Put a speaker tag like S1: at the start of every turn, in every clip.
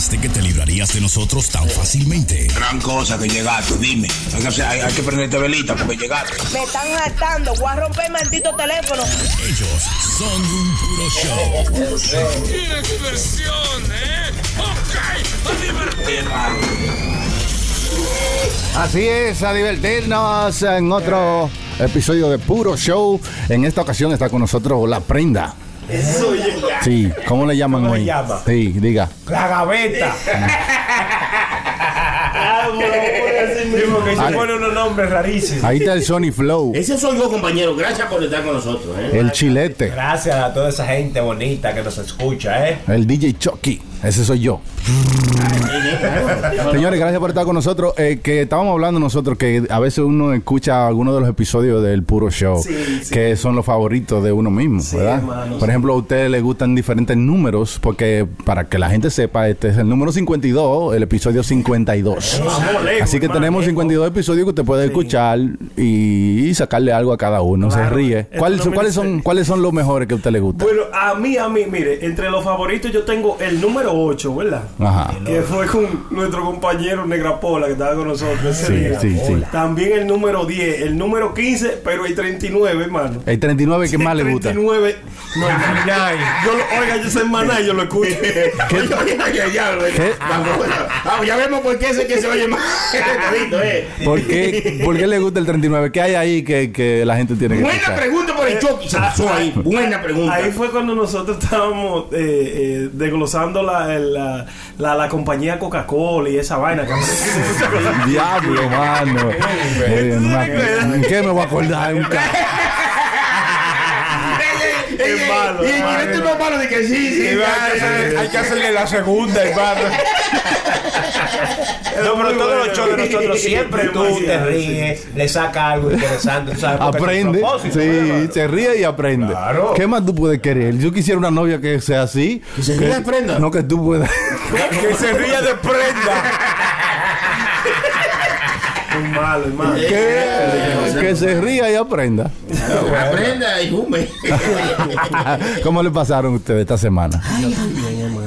S1: pensaste que te librarías de nosotros tan fácilmente?
S2: Gran cosa que llegaste, dime. Hay que, hacer- hay- hay que prenderte velita porque llegaste.
S3: Me están hartando. Voy a romper el maldito teléfono.
S1: Ellos son un puro show.
S4: ¡Qué diversión, eh! ¡Ok! ¡A divertirnos!
S5: Así es, a divertirnos en otro episodio de Puro Show. En esta ocasión está con nosotros la prenda. Sí, ¿cómo le llaman
S6: ¿Cómo le
S5: hoy?
S6: llama?
S5: Sí, diga.
S6: La gaveta. Sí, porque se
S5: Ay.
S6: pone unos nombres rarísimos.
S5: Ahí está el Sony Flow,
S7: Ese soy yo, compañero. Gracias por estar con nosotros. ¿eh?
S5: el chilete,
S6: Gracias a toda esa gente bonita que nos escucha, ¿eh?
S5: el DJ Chucky. Ese soy yo. Señores, gracias por estar con nosotros. Eh, que estábamos hablando nosotros que a veces uno escucha algunos de los episodios del Puro Show,
S6: Sí, sí.
S5: que son los favoritos de uno mismo, ¿verdad?
S6: hermano,
S5: por ejemplo, a ustedes les gustan diferentes números, porque para que la gente sepa, este es el número 52, el episodio 52.
S6: Vamos lejos,
S5: Así que tenemos
S6: lejos.
S5: 52 episodios que usted puede escuchar y, sacarle algo a cada uno.
S6: Claro.
S5: Se ríe. ¿Cuáles son, ¿cuáles, son, ¿Cuáles son los mejores que a usted le gusta?
S8: Bueno, a mí, a mí, mire, entre los favoritos yo tengo el número 8, ¿verdad?
S5: Ajá.
S8: Que fue con nuestro compañero Negra Pola que estaba con nosotros ese
S5: Sí,
S8: día.
S5: sí, sí.
S8: También el número 10, el número 15, pero el 39, hermano.
S5: El 39 que más le gusta.
S8: 39, no, el final. Yo lo, oiga, yo soy maná y yo lo escucho.
S7: Oye, oye, oye, ya, güey.
S5: ¿Qué?
S7: Vamos, vamos, ya vemos por qué ese que se oye más. Eh.
S5: ¿Por qué, por qué le gusta el 39? ¿Qué hay ahí que, que la gente tiene que
S7: Buena
S5: escuchar?
S7: pregunta por el Chucky. Se pasó ahí. Buena pregunta.
S8: Ahí fue cuando nosotros estábamos eh, eh, desglosando la, el- la, la, la compañía Coca-Cola y esa vaina. que
S5: Diablo, mano. Eh, no me acuerdo. ¿En qué me voy a acordar? Un
S7: Es
S8: malo,
S7: Y y
S8: malo.
S7: este es más malo de que sí, sí.
S6: Hay que hacerle la segunda, hermano. No, pero todos los shows de nosotros siempre tú te ríes, le sacas algo interesante,
S5: Aprende. Sí, se ríe y aprende.
S6: Claro.
S5: ¿Qué más tú puedes querer? Yo quisiera una novia que sea así.
S7: Que se ría y aprenda.
S5: No, que tú puedas.
S6: que se ría de prenda.
S8: Malo, es malo.
S5: que, que se ría y aprenda.
S7: Aprenda y hume.
S5: ¿Cómo le pasaron ustedes esta semana?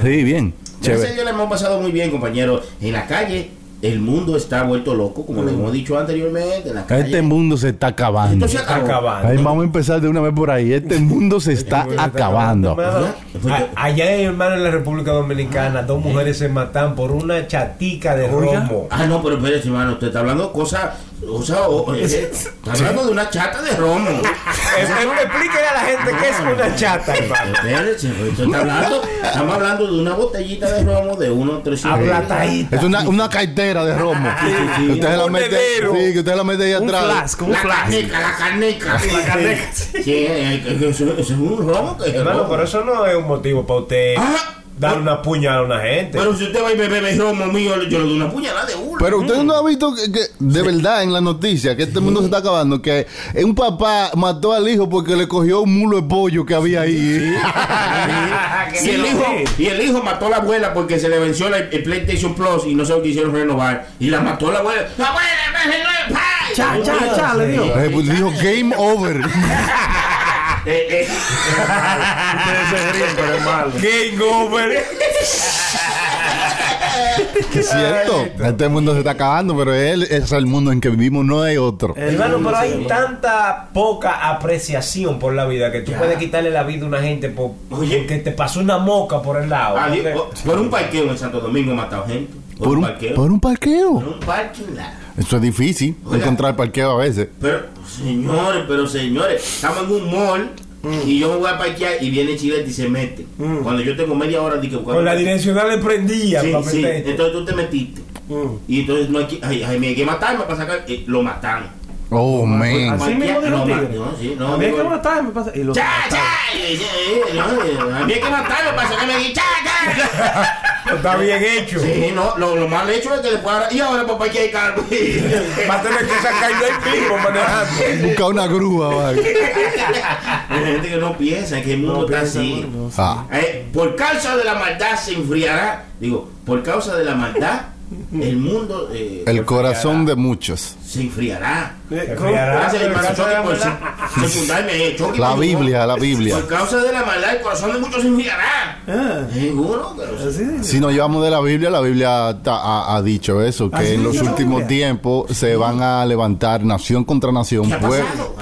S5: Sí, bien.
S7: A
S5: Chévere.
S7: Dios le hemos pasado muy bien, compañero. En la calle, el mundo está vuelto loco, como le hemos dicho anteriormente. En la calle.
S5: Este mundo se está acabando.
S7: Esto se
S6: Está
S7: acabó.
S6: acabando.
S5: Ahí vamos a empezar de una vez por ahí. Este mundo se está acabando.
S6: A- Allá, hermano, en la República Dominicana, dos mujeres se matan por una chatica de romo.
S7: Ah, no, pero espérese, hermano. Usted está hablando cosas. O sea, o- eh, está hablando de una chata de romo.
S6: Explíquele a la gente qué es una chata, hermano.
S7: Pues, está hablando. Estamos hablando de una botellita de romo de uno tres
S6: Aplatadita.
S5: Es una, una cartera de romo. Que usted la
S6: Un
S5: mete, sí, que usted la mete ahí
S8: Un
S5: atrás.
S8: flask, un
S7: La
S8: flask.
S7: carneca, la carneca. La carneca. Sí, eh, eh, eso, eso es un romo que es
S6: Hermano, pero eso no es un motivo para usted
S7: Ah,
S6: dar una puñalada a una gente.
S7: Pero si usted va y me bebe romo mío, yo le doy una puñalada de uno.
S5: Pero usted no ha visto que, que de verdad en la noticia que este mundo se está acabando, que un papá mató al hijo porque le cogió un mulo de pollo que había ahí.
S7: Y el, hijo, y el hijo mató a la abuela porque se le venció la- el PlayStation Plus y no se lo quisieron renovar. Y la mató la abuela. ¡La abuela me! ¡Pay!
S8: Cha, cha, cha, le dio.
S5: Eh, pues dijo game over.
S7: Eh, eh,
S8: Ustedes se ríen, pero es malo.
S6: Game over.
S5: Que es cierto. Este mundo se está acabando, pero él es el mundo en que vivimos, no hay otro.
S6: Hermano, pero hay tanta poca apreciación por la vida que tú puedes quitarle la vida a una gente por,
S7: Oye.
S6: porque te pasó una moca por el lado. Porque-
S7: por- por un parqueo en Santo Domingo he matado gente. Por,
S5: Por
S7: un
S5: un,
S7: parqueo.
S5: por un parqueo.
S7: Por un parking lot.
S5: Eso es difícil,
S7: Oiga.
S5: encontrar parqueo a veces.
S7: Pero, señores, pero señores, estamos en un mall y yo me voy a parquear y viene Chilete y se mete. Cuando yo tengo media hora de que buscando-
S6: Con la direccional le prendía
S7: Sí,
S6: para
S7: sí.
S6: meterte.
S7: Entonces tú te metiste. Y entonces no hay que, ay, ay, hay que matarme para sacar. eh, lo mataron.
S5: Oh, man.
S8: Así mismo de
S7: Lo
S8: los tigres.
S7: no, sí, no,
S8: A mí hay que matarme. Y los
S7: ¡Cha, cha! Eh, A mí hay que matarme para sacarme aquí. ¡Cha, cha!
S6: Está bien hecho.
S7: Sí, no, lo, lo mal hecho es que después ahora. Y ahora para parquear el carro.
S6: Va a tener que sacarlo ahí mismo manejando.
S5: Busca una grúa, vale.
S7: Hay gente que no piensa que el mundo está así.
S5: Ah.
S7: Eh, por causa de la maldad se enfriará. Digo, por causa de la maldad, el mundo. eh,
S5: El corazón de muchos.
S7: Se enfriará.
S6: Se
S7: se-
S5: La
S7: por-
S5: Biblia, la Biblia.
S7: Por causa de la maldad, el corazón de muchos se enfriará.
S8: Ah,
S7: Seguro, pero sí.
S8: así.
S5: Si nos llevamos de la Biblia, la Biblia ha, ha dicho eso, que
S8: ¿Ah,
S5: en los
S8: ¿La
S5: últimos tiempos se van a levantar nación contra nación,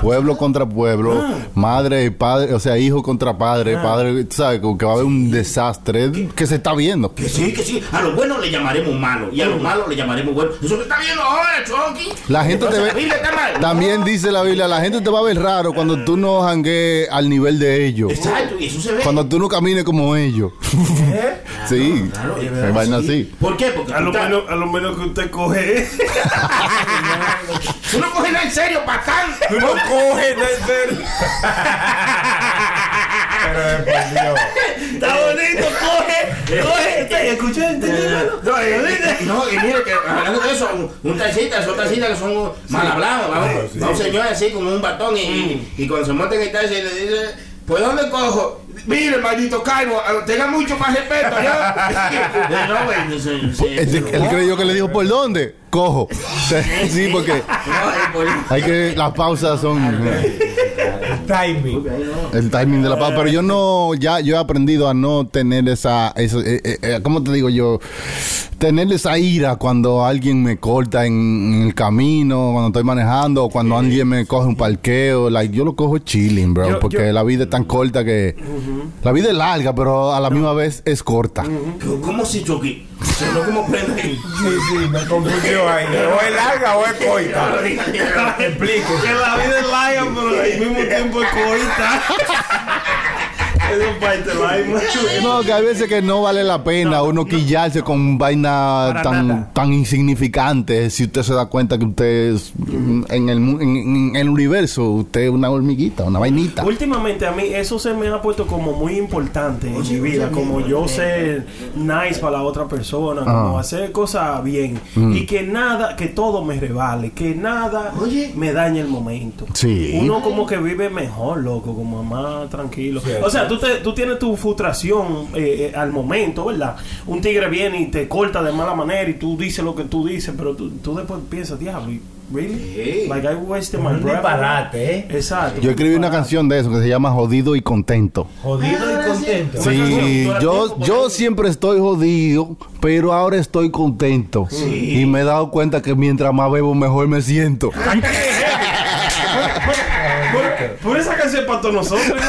S5: pueblo contra pueblo, madre y padre, o sea, hijo contra padre, padre, tú ¿sabes? Que va a haber un desastre que se está viendo.
S7: Que sí, que sí. A los buenos le llamaremos malos y a los malos le llamaremos buenos. Eso que está viendo ahora, Chucky.
S5: La gente te ve-
S7: La Biblia está mal.
S5: También dice la Biblia, la gente te va a ver raro cuando tú no jangues al nivel de ellos.
S7: Exacto, y eso se ve.
S5: Cuando tú no camines como ellos. sí,
S7: Claro,
S5: es vaina así.
S7: ¿Por qué? Porque
S8: A lo,
S7: estás-
S8: menos, a lo menos que usted coge.
S7: tú no coges nada en serio, patán.
S6: Tú no coges, es serio. Pero.
S8: Está bonito, coge. Coge. ¿Usted escuchó? ¿Entendió?
S7: No, eh, no, y mire que hablando de eso, un, taxista, son taxistas que son mal hablados, vamos, va un señor así con un batón y, y cuando se monta en el taxi le dice, ¿pues dónde cojo? Mire, maldito calvo, tenga mucho más respeto, ¿ya? no, güey,
S5: él creyó que le dijo, ¿por dónde? Cojo. Sí, porque hay que, las pausas son...
S6: Timing.
S5: El timing de la paz, pero yo no, ya yo he aprendido a no tener esa, esa eh, eh, eh, ¿cómo te digo yo? Tener esa ira cuando alguien me corta en, en el camino, cuando estoy manejando, o cuando alguien me coge un parqueo, like, yo lo cojo chilling, bro,
S8: Yo-
S5: porque
S8: yo-
S5: la vida es tan corta que la vida es larga, pero a la misma vez es corta.
S7: ¿Cómo si Chucky? No como prende.
S6: Sí, sí, me confundió ahí. O es larga o es coita. Explique.
S8: Que la vida es larga, pero al mismo tiempo es coita.
S5: No, que hay veces que no vale la pena uno quillarse con vaina tan,
S8: nada.
S5: tan insignificante si usted se da cuenta que usted es mm, en el, mu- en, en el universo, usted es una hormiguita, una vainita.
S8: Últimamente a mí eso se me ha puesto como muy importante en mi vida, como yo ser nice para la otra persona, como
S5: Ah.
S8: hacer cosas bien y que nada, que todo me revale, que nada
S7: Oye.
S8: me dañe el momento.
S5: Sí.
S8: Uno como que vive mejor, loco, como más tranquilo. O sea, tú, te- tú tienes tu frustración eh, eh, al momento, ¿verdad? Un tigre viene y te corta de mala manera y tú dices lo que tú dices, pero tú, tú después piensas, diablo, ¿really?
S7: Sí.
S8: Like I wasted my breath.
S6: disparate, ¿eh?
S8: Exacto.
S5: Yo escribí una canción de eso que se llama Jodido y Contento.
S6: Jodido y contento.
S5: Sí, yo, yo siempre estoy jodido, pero ahora estoy contento. Y me he dado cuenta que mientras más bebo, mejor me siento.
S8: Por, por esa canción para todos nosotros,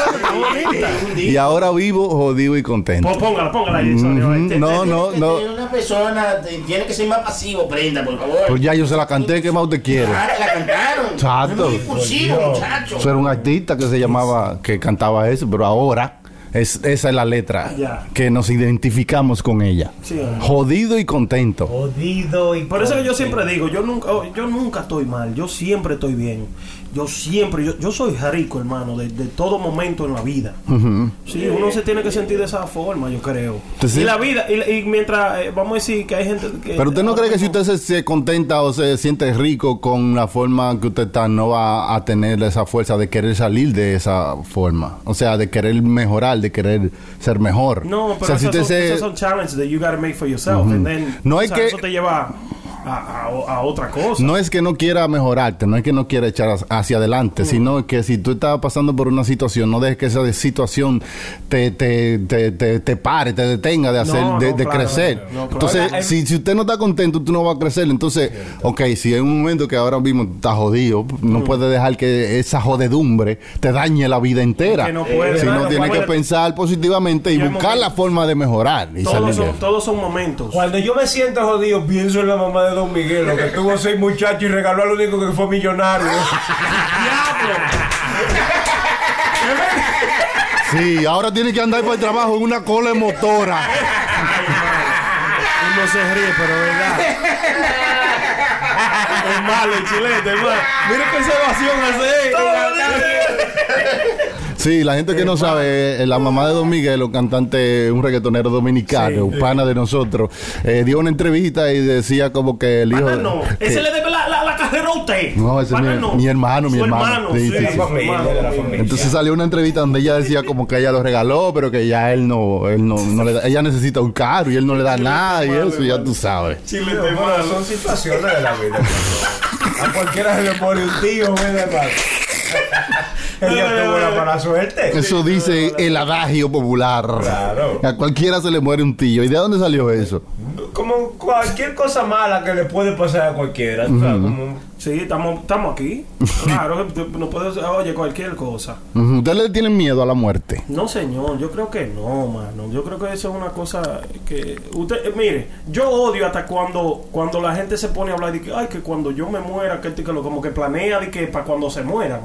S5: Y ahora vivo jodido y contento.
S8: Pues póngala, póngala ahí, Sonia,
S5: Ujú,
S8: ahí. Te-
S5: No,
S8: te-
S5: no,
S7: Que
S5: no.
S7: tiene Una persona tiene que ser más pasivo, prenda, por favor.
S5: Pues ya yo se la canté, ¿qué más usted quiere?
S7: Ah, la cantaron.
S5: Exacto.
S7: Es muy impulsivo, muchacho.
S5: Eso era un artista que se llamaba, que cantaba eso, pero ahora es, esa es la letra
S8: Ya.
S5: que nos identificamos con ella.
S8: Sí.
S5: Jodido y contento.
S6: Jodido y
S8: Por eso que yo siempre digo, yo nunca, oh, yo nunca estoy mal, yo siempre estoy bien. Yo siempre, yo, yo soy rico, hermano, de, de todo momento en la vida.
S5: Ujú.
S8: Sí, uno se tiene que sentir de esa forma, yo creo.
S5: Entonces-
S8: y la vida, y, y mientras, eh, vamos a decir que hay gente que...
S5: Pero usted no cree que si usted se, se contenta o se siente rico con la forma que usted está, no va a tener esa fuerza de querer salir de esa forma. O sea, de querer mejorar, de querer ser mejor.
S8: No,
S5: o
S8: pero
S5: sea, si usted
S8: son,
S5: se-
S8: esos son challenges that you gotta make for yourself. and then,
S5: No
S8: o
S5: hay
S8: sea,
S5: que-
S8: Eso te lleva a, a- a otra cosa.
S5: No es que no quiera mejorarte, no es que no quiera echar hacia adelante, sino que si tú estás pasando por una situación, no dejes que esa situación te, te, te, te, te pare, te detenga de hacer,
S8: No,
S5: de,
S8: no,
S5: de
S8: claro,
S5: crecer.
S8: claro.
S5: Entonces, si, si usted no está contento, tú no vas a crecer. Entonces, ok, si en un momento que ahora mismo estás jodido, no
S8: Mm.
S5: puedes dejar que esa jodedumbre te dañe la vida entera.
S8: Que no puede,
S5: si no, tienes que pensar positivamente y
S8: Y hay
S5: buscar la forma de mejorar. Y
S8: todos,
S5: salir
S8: son, todos son momentos.
S6: Cuando yo me siento jodido, pienso en la mamá de Don Miguel, lo que tuvo seis muchachos y regaló al único que fue millonario.
S5: Sí, ahora tienes que andar para el trabajo en una cola motora.
S8: Uno se ríe, pero es verdad. es malo el chilete, hermano. Mira qué observación hace.
S5: Sí, la gente que no sabe, eh, la mamá de Don Miguel, un cantante, un reggaetonero dominicano, un pana de nosotros, eh, dio una entrevista y decía como que el hijo...
S8: Pana no,
S5: que-
S8: ese le debe la, la, la carrera a usted.
S5: No, ese es mi-
S8: no.
S5: mi hermano, mi
S8: Su
S5: hermano. Sí,
S8: Sí,
S5: sí,
S8: sí,
S5: sí.
S8: su hermano.
S6: de la familia.
S5: entonces salió una entrevista donde ella decía como que ella lo regaló, pero que ya él no, él no, no le da, ella necesita un carro y él no le da nada y eso, ya tú sabes.
S8: Chilete,
S6: Bueno, son situaciones de la vida. A cualquiera se le muere un tío, ¿verdad, hermano? Ella tuvo la mala suerte.
S5: Eso dice el adagio popular.
S6: Claro.
S5: A cualquiera se le muere un tío. ¿Y de dónde salió eso?
S6: Como cualquier cosa mala que le puede pasar a cualquiera. o sea, como-
S8: Sí, estamos, estamos aquí. Claro, no puedo oye cualquier cosa.
S5: ¿Ustedes le tienen miedo a la muerte?
S8: No, señor, yo creo que no, mano. Yo creo que eso es una cosa que usted, eh, mire, yo odio hasta cuando cuando la gente se pone a hablar de que, ay, que cuando yo me muera, que, esto y que lo, como que planea de que para cuando se mueran.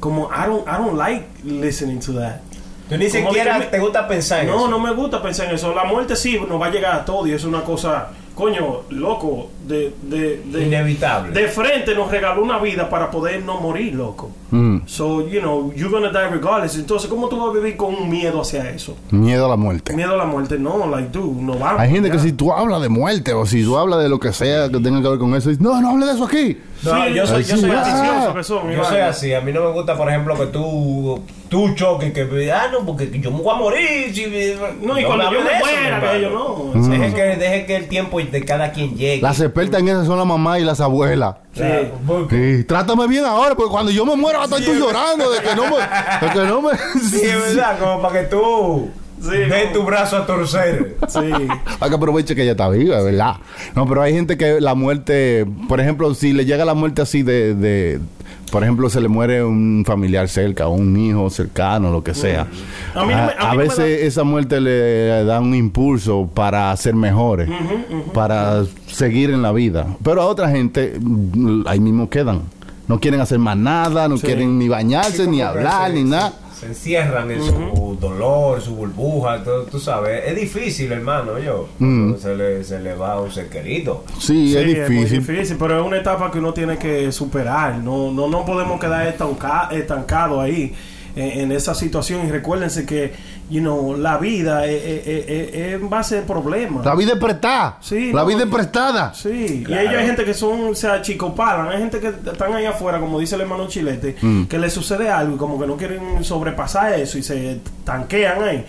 S8: Como I don't I don't like listening to that.
S6: Tú ni siquiera
S8: me-
S6: te gusta pensar en
S8: No,
S6: eso.
S8: no me gusta pensar en eso. La muerte sí nos va a llegar a todo y es una cosa, coño, loco, de, de, de
S6: Inevitable.
S8: De frente nos regaló una vida para poder no morir, loco.
S5: Mm.
S8: So, you know, you're gonna die regardless. Entonces, ¿cómo tú vas a vivir con un miedo hacia eso?
S5: Miedo a la muerte.
S8: Miedo a la muerte, no, like, dude, no vamos.
S5: Hay gente
S8: ya.
S5: que si tú hablas de muerte o si tú hablas de lo que sea que tenga que ver con eso, dice, no, no hable de eso aquí.
S6: No,
S8: Sí,
S6: yo soy, yo soy
S5: ah.
S8: que son,
S6: Yo soy así. A mí no me gusta, por ejemplo, que tú, tú choques que ah, no, porque yo me voy a morir. Si,
S8: No, y cuando
S6: me
S8: yo me
S6: eso,
S8: muera, que yo no.
S6: Deje que, deje que el tiempo de cada quien llegue.
S5: Las expertas en eso son la mamá y las abuelas.
S6: Porque-
S5: Sí, trátame bien ahora, porque cuando yo me muera vas a estar tú llorando de que no me... De que no me
S6: Sí, es verdad, como para que tú
S8: Sí, no.
S6: tu brazo a torcer.
S8: Sí.
S5: Hay que aprovechar que ella está viva, es verdad. No, pero hay gente que la muerte, por ejemplo, si le llega la muerte así de, de por ejemplo, se le muere un familiar cerca, o un hijo cercano, lo que sea.
S8: A mí no me- a mí no me
S5: veces esa muerte le da un impulso para ser mejores, para seguir en la vida. Pero a otra gente, mm, ahí mismo quedan. No quieren hacer más nada, no
S8: Sí.
S5: quieren ni bañarse, ni hablar, ni nada.
S6: Se encierran en su dolor, su burbuja, todo, tú sabes. Es difícil, hermano, yo.
S5: Mm.
S6: Se, le, se le va a un ser querido.
S5: Sí,
S8: Sí,
S5: es
S8: muy
S5: difícil.
S8: difícil, pero es una etapa que uno tiene que superar. No, no, no podemos quedar estanca, estancado ahí en, en esa situación. Y recuérdense que, you know, la vida es, es- es- es- es en base de problemas.
S5: La vida es prestada.
S8: Sí,
S5: la
S8: no,
S5: vida es prestada.
S8: Sí,
S6: Claro.
S8: y ellos hay gente que son, o sea, chicopalan, hay gente que están ahí afuera, como dice el hermano Chilete,
S5: Mm.
S8: que les sucede algo y como que no quieren sobrepasar eso y se tanquean ahí.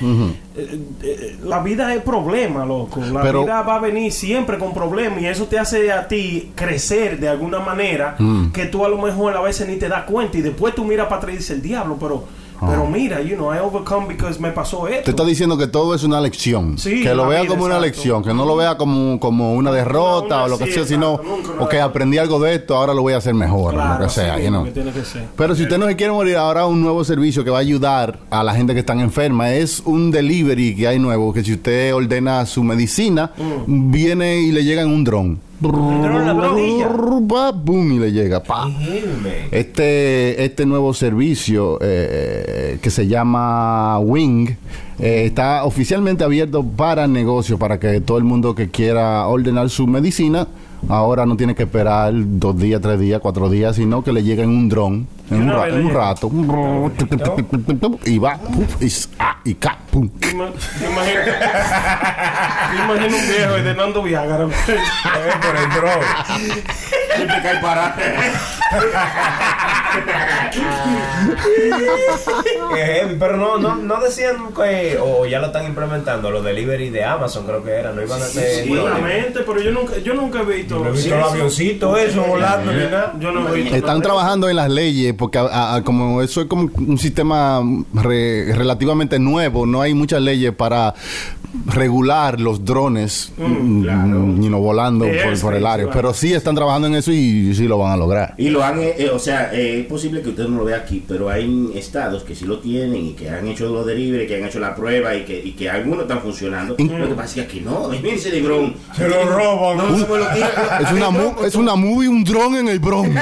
S8: Eh, eh, la vida es problema, loco. La
S5: Pero-
S8: vida va a venir siempre con problemas y eso te hace a ti crecer de alguna manera
S5: Mm.
S8: que tú a lo mejor a veces ni te das cuenta y después tú miras para atrás y dices, el diablo, pero, pero mira, you know, I overcome because me pasó esto.
S5: Te está diciendo que todo es una lección.
S8: Sí,
S5: que lo vea como una
S8: exacto.
S5: lección, que no lo vea como, como una derrota
S8: una-
S5: o lo que
S8: sí,
S5: sea, sino,
S8: exacto,
S5: ok, aprendí algo de esto, ahora lo voy a hacer mejor, o lo que sea, you know.
S8: que tiene que ser.
S5: Pero si usted no se quiere morir, ahora un nuevo servicio que va a ayudar a la gente que están enferma es un delivery que hay nuevo, que si usted ordena su medicina,
S8: Mm.
S5: viene y le llega en un dron. Boom, y le llega. Pa. Este, este nuevo servicio eh, que se llama Wing está oficialmente abierto para negocios, para que todo el mundo que quiera ordenar su medicina ahora no tiene que esperar dos días, tres días, cuatro días, sino que le llega en un dron, en un, ra- en un rato, y va, puf, y, ah, y ca, pum.
S8: Ima- Imagino, imagino un viejo ordenando Viagra.
S6: Eh, por el dron.
S7: Y te cae para.
S6: Qué heavy, pero no, no, no decían que, o ya lo están implementando, los delivery de Amazon creo que era, no iban a hacer...
S8: Seguramente, pero yo nunca, yo nunca he visto.
S6: No he visto
S8: Sí,
S6: el
S8: eso-
S6: avioncito eso volando ni nada.
S8: Yo no he visto.
S5: Están trabajando en las leyes porque a- a- como eso es como un sistema re- relativamente nuevo, no hay muchas leyes para regular los drones mm, you know, volando
S8: De
S5: por, por el área.
S8: claro.
S5: Pero sí están trabajando en eso y sí lo van a lograr.
S7: Y lo han, eh, eh, o sea, eh, es posible que usted no lo vea aquí, pero hay estados que sí lo tienen y que han hecho los delivery, que han hecho la prueba y que, y que algunos están funcionando. Lo que pasa es que aquí no, ese de dron.
S6: Se lo roban.
S7: No, se me lo tiran.
S5: Es una, mu- es una movie, un dron en el Bronx.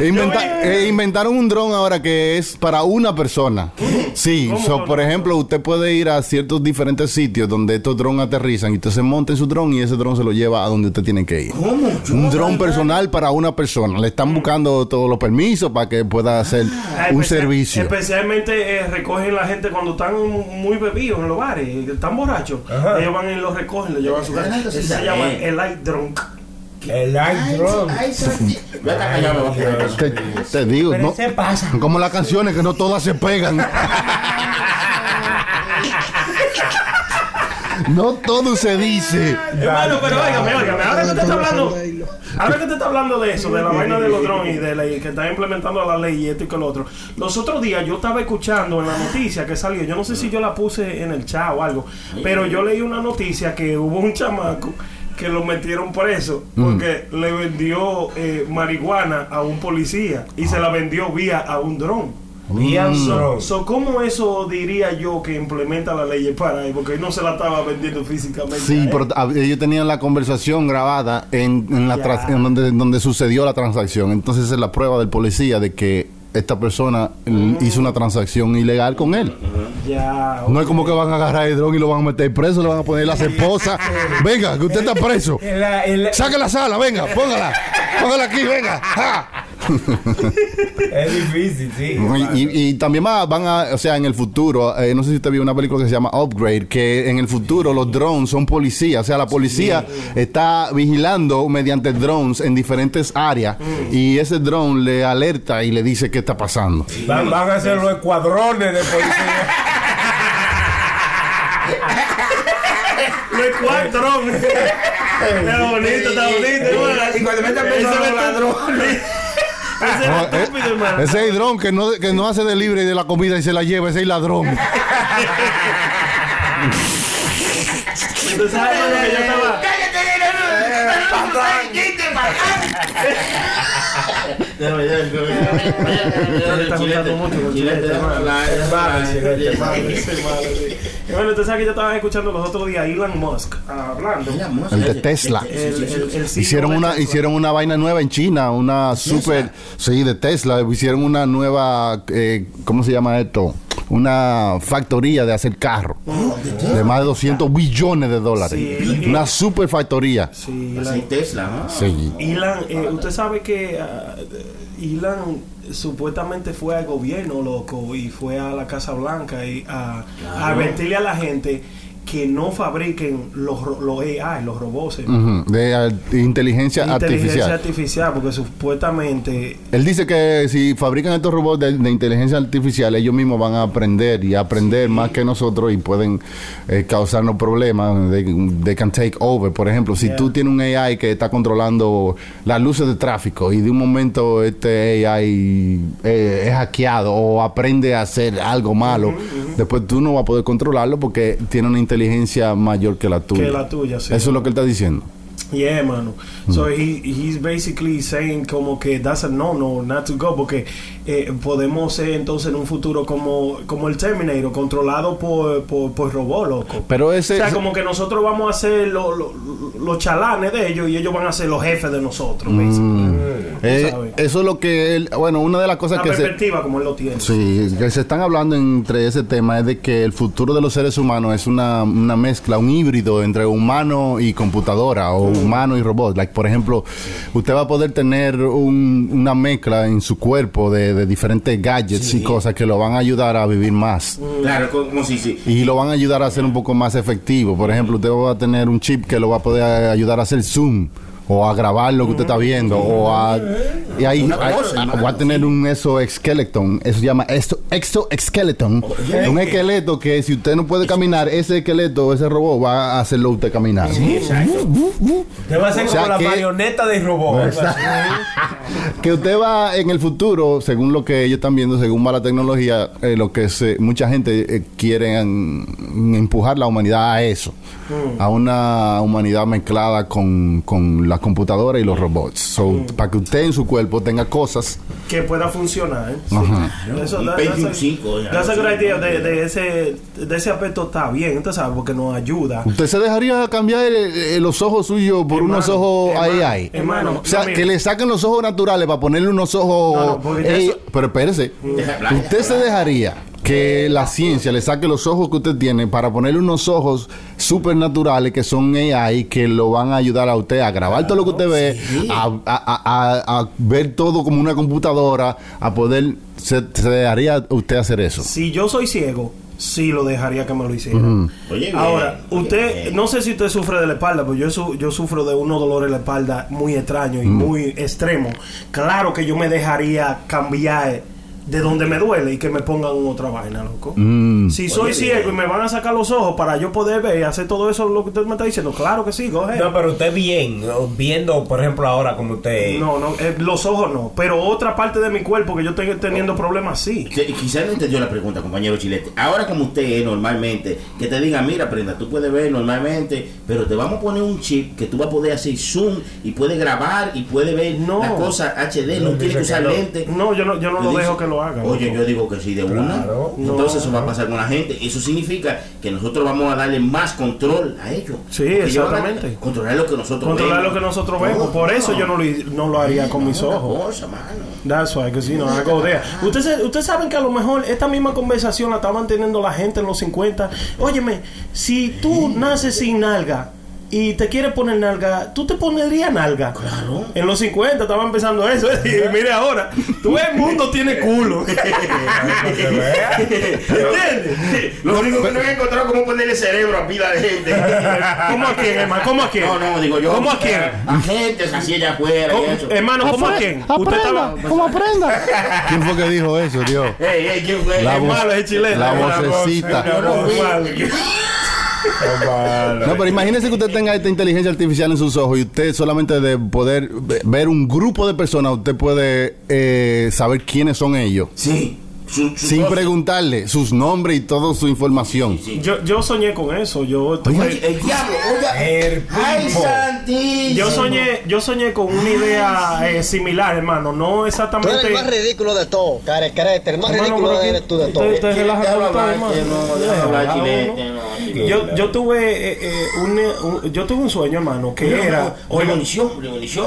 S5: E inventa- e inventaron un dron ahora que es para una persona. Sí,
S8: ¿Cómo
S5: so, por ejemplo, usted puede ir a ciertos diferentes sitios donde estos drones aterrizan y usted se monta en su dron y ese dron se lo lleva a donde usted tiene que ir. Un dron personal para una persona. Le están buscando todos los permisos para que pueda hacer
S8: Ah,
S5: un
S8: especial-
S5: servicio.
S8: Especialmente eh, recogen la gente cuando están muy bebidos en los bares, están borrachos.
S6: Ajá.
S8: Ellos van y los recogen, lo llevan a su casa. Eso se llama el light drunk.
S6: El light drone.
S5: Te, te digo,
S6: Pero
S5: no,
S6: se pasa.
S5: como las canciones que no todas se pegan. No todo se dice.
S8: Hermano, pero óigame, óigame, ahora que usted está hablando, ahora que usted está hablando de eso, de la vaina de los drones y de la, que está implementando la ley y esto y que lo otro. Los otros días yo estaba escuchando en la noticia que salió, yo no sé si yo la puse en el chat o algo, pero yo leí una noticia que hubo un chamaco que lo metieron preso porque le vendió eh, marihuana a un policía y se la vendió vía a un dron.
S6: Bien
S5: Mm.
S6: strong.
S8: So, ¿Cómo eso diría yo que implementa la ley para ahí? Porque no se la estaba vendiendo físicamente.
S5: Sí,
S8: él.
S5: pero a- ellos tenían la conversación grabada en, en la en donde, en donde sucedió la transacción. Entonces es la prueba del policía de que esta persona hizo una transacción ilegal con él.
S8: Ya,
S5: No es como que van a agarrar el dron y lo van a meter preso, le van a poner las esposas. Venga, que usted está preso. Saque la sala, venga, póngala. Póngala aquí, venga. ¡Ja!
S6: Es difícil, sí.
S5: Y, y- y también va- van a, o sea, en el futuro, eh, no sé si usted vio una película que se llama Upgrade, que en el futuro los drones son policías, o sea, la policía está vigilando mediante drones en diferentes áreas y ese drone le alerta y le dice qué está pasando.
S6: Van, van a ser los escuadrones de policía.
S8: Los cuadrón. Está bonito, está bonito.
S7: Y cuando los
S8: es
S7: ladrones.
S8: Ese
S5: No,
S8: es estúpido,
S5: eh,
S8: hermano.
S5: ese es dron que no, que no hace de libre de la comida y se la lleva, ese es ladrón.
S8: Entonces, ¿sabes, hermano, que yo estaba... Bueno, usted sabe que yo estaba escuchando los otros días Elon Musk hablando.
S5: El de Tesla.
S8: El, el, el CEO
S5: Hicieron
S8: de
S5: una,
S8: Tesla.
S5: hicieron una vaina nueva en China, una super, sí, de Tesla. Hicieron una nueva, eh, ¿cómo se llama esto? Una factoría de hacer carro. de más de 200 billones de dólares.
S8: Sí.
S5: Una super factoría.
S8: Sí, Elon,
S7: Tesla, ¿no?
S5: Sí.
S8: Elon, eh, usted sabe que ah, Elon supuestamente fue al gobierno, loco, y fue a la Casa Blanca y a, a advertirle a la gente que no fabriquen los, los AI, los robots.
S5: Ujú, De eh, inteligencia,
S8: Inteligencia
S5: artificial.
S8: artificial, porque supuestamente
S5: Él dice que si fabrican estos robots de, de inteligencia artificial, ellos mismos van a aprender y aprender más que nosotros y pueden eh, causarnos problemas. They, they can take over. Por ejemplo, si
S8: Yeah.
S5: tú tienes un AI que está controlando las luces de tráfico y de un momento este AI eh, es hackeado o aprende a hacer algo malo, después tú no vas a poder controlarlo porque tiene una inteligencia mayor que la tuya.
S8: que la tuya, sí.
S5: Eso es lo que él está diciendo.
S8: Yeah, mano. So he, he's basically saying como que that's a no no not to go porque eh, podemos ser entonces en un futuro como como el Terminator controlado por por, por robot, loco.
S5: Pero
S8: O
S5: ese...
S8: sea, como que nosotros vamos a ser lo- lo- los chalanes de ellos y ellos van a ser los jefes de nosotros, basically.
S5: eh,
S8: sabes.
S5: eso es lo que él... Bueno, una de las cosas
S8: La
S5: que se...
S8: perspectiva como él lo tiene.
S5: Sí, que se están hablando entre ese tema es de que el futuro de los seres humanos es una, una mezcla, un híbrido entre humano y computadora o humano y robot. Like, por ejemplo, usted va a poder tener un- una mezcla en su cuerpo de, de diferentes gadgets y cosas que lo van a ayudar a vivir más.
S7: Claro, como si sí.
S5: Y lo van a ayudar a ser un poco más efectivo. Por ejemplo, usted va a tener un chip que lo va a poder ayudar a hacer zoom. O a grabar lo que usted está viendo. O a. Y ahí a- a-
S7: hermano,
S5: va a tener un exoskeleton. Eso se llama exo, exoskeleton. Un esqueleto que si usted no puede caminar, ese esqueleto, ese robot va a hacerlo usted caminar.
S6: Te va a ser
S5: O sea
S6: como la
S5: que-
S6: marioneta de robot.
S5: que usted va en el futuro, según lo que ellos están viendo, según va la tecnología, eh, lo que se, mucha gente eh, quiere mm, empujar la humanidad a eso, a una humanidad mezclada con, con la computadora y los robots. So, Para que usted en su cuerpo tenga cosas.
S8: que pueda funcionar. ¿eh?
S5: Ajá.
S8: Eso,
S7: Un
S8: da-
S7: Pentium
S8: that's a-
S7: 5, ya,
S8: that's a
S7: sí.
S8: good idea. De, de ese, de ese aspecto está bien, usted sabe, porque nos ayuda.
S5: ¿Usted se dejaría cambiar eh, eh, los ojos suyos por
S8: Hermano,
S5: unos ojos
S8: hermano,
S5: AI?
S8: hermano,
S5: o sea,
S8: no,
S5: que le saquen los ojos naturales para ponerle unos ojos.
S8: No, no, porque ya eso-
S5: Pero espérese. ¿Usted se dejaría que la ciencia le saque los ojos que usted tiene para ponerle unos ojos supernaturales que son AI que lo van a ayudar a usted a grabar todo lo que usted ve, a, a- a- a- a ver todo como una computadora, a poder. ¿Se, se dejaría usted hacer eso?
S8: Si yo soy ciego, sí lo dejaría que me lo.
S7: Oye, bien,
S8: Ahora,
S7: oye,
S8: usted,
S7: bien.
S8: no sé si usted sufre de la espalda, pero yo, su- yo sufro de unos dolores en la espalda muy extraños y muy extremos. Claro que yo me dejaría cambiar de donde me duele y que me pongan otra vaina, loco.
S5: Mm.
S8: Si soy ciego y me van a sacar los ojos para yo poder ver y hacer todo eso lo que usted me está diciendo, claro que sí, ahead.
S6: No, pero usted bien, viendo, por ejemplo, ahora como usted...
S8: No, no, eh, los ojos no, pero otra parte de mi cuerpo que yo estoy teniendo problemas sí.
S7: Que- Quizás no entendió la pregunta, compañero Chilete. Ahora como usted es normalmente, que te diga, mira, prenda, tú puedes ver normalmente, pero te vamos a poner un chip que tú vas a poder hacer zoom y puedes grabar y puedes ver
S8: No.
S7: la cosa HD, no,
S6: No,
S7: tienes que usar lente.
S8: No, yo no, yo no lo dejo que lo haga.
S7: Oye,
S8: loco.
S7: yo digo que sí de una. Entonces
S8: No.
S7: eso va a pasar con la gente. Eso significa que nosotros vamos a darle más control a ellos.
S8: Sí, exactamente.
S7: Controlar lo que nosotros
S8: Controlar
S7: vemos.
S8: lo que nosotros vemos. Por eso yo no lo, no lo haría con mis
S7: No,
S8: ojos.
S7: cosa, mano.
S8: That's why, I go there. Ustedes usted saben que a lo mejor esta misma conversación la estaban teniendo la gente en los 50. Óyeme, si tú naces sin nalga y te quieres poner nalga, ¿tú te pondrías nalga?
S7: Claro.
S8: En los 50 estaba empezando eso. Y mire ahora, todo el mundo tiene culo. ¿Entiendes?
S7: Lo único que no he encontrado es cómo ponerle cerebro a pila de gente.
S8: ¿Cómo a quién, hermano? ¿Cómo a quién?
S7: No, no, digo yo.
S8: ¿Cómo a quién?
S7: A gente así allá afuera
S8: ¿Cómo-
S7: y eso.
S8: hermano, ¿cómo a quién? Usted estaba...
S5: ¿Cómo aprenda? ¿Quién fue que dijo eso, Dios?
S7: Ey, ey, ¿quién fue?
S5: La
S7: Es
S5: voz-
S7: malo,
S8: es chileno.
S5: La
S8: La
S5: vocecita.
S7: No
S5: pero imagínese que usted tenga esta inteligencia artificial en sus ojos y usted solamente de poder ve- ver un grupo de personas, usted puede eh, saber quiénes son ellos.
S7: Sí. Su, su
S5: Sin
S7: cosa.
S5: preguntarle sus nombres y toda su información.
S7: Sí.
S8: Yo, yo soñé con eso. Yo tuve-
S7: Oye, el diablo, oye.
S6: El
S7: Ay, santísimo.
S8: Yo soñé, yo soñé con una idea eh, similar, hermano. No
S9: Tú eres
S8: exactamente.
S9: el más ridículo de todo, carecrete. El más
S8: Hermano,
S9: ridículo
S8: pero
S9: eres tú de todo.
S8: te- te
S7: no,
S8: ¿no?
S7: no.
S8: Yo, yo tuve eh, eh, un, un- yo tuve un sueño, hermano, que era. oiga,
S7: Premonición, premonición.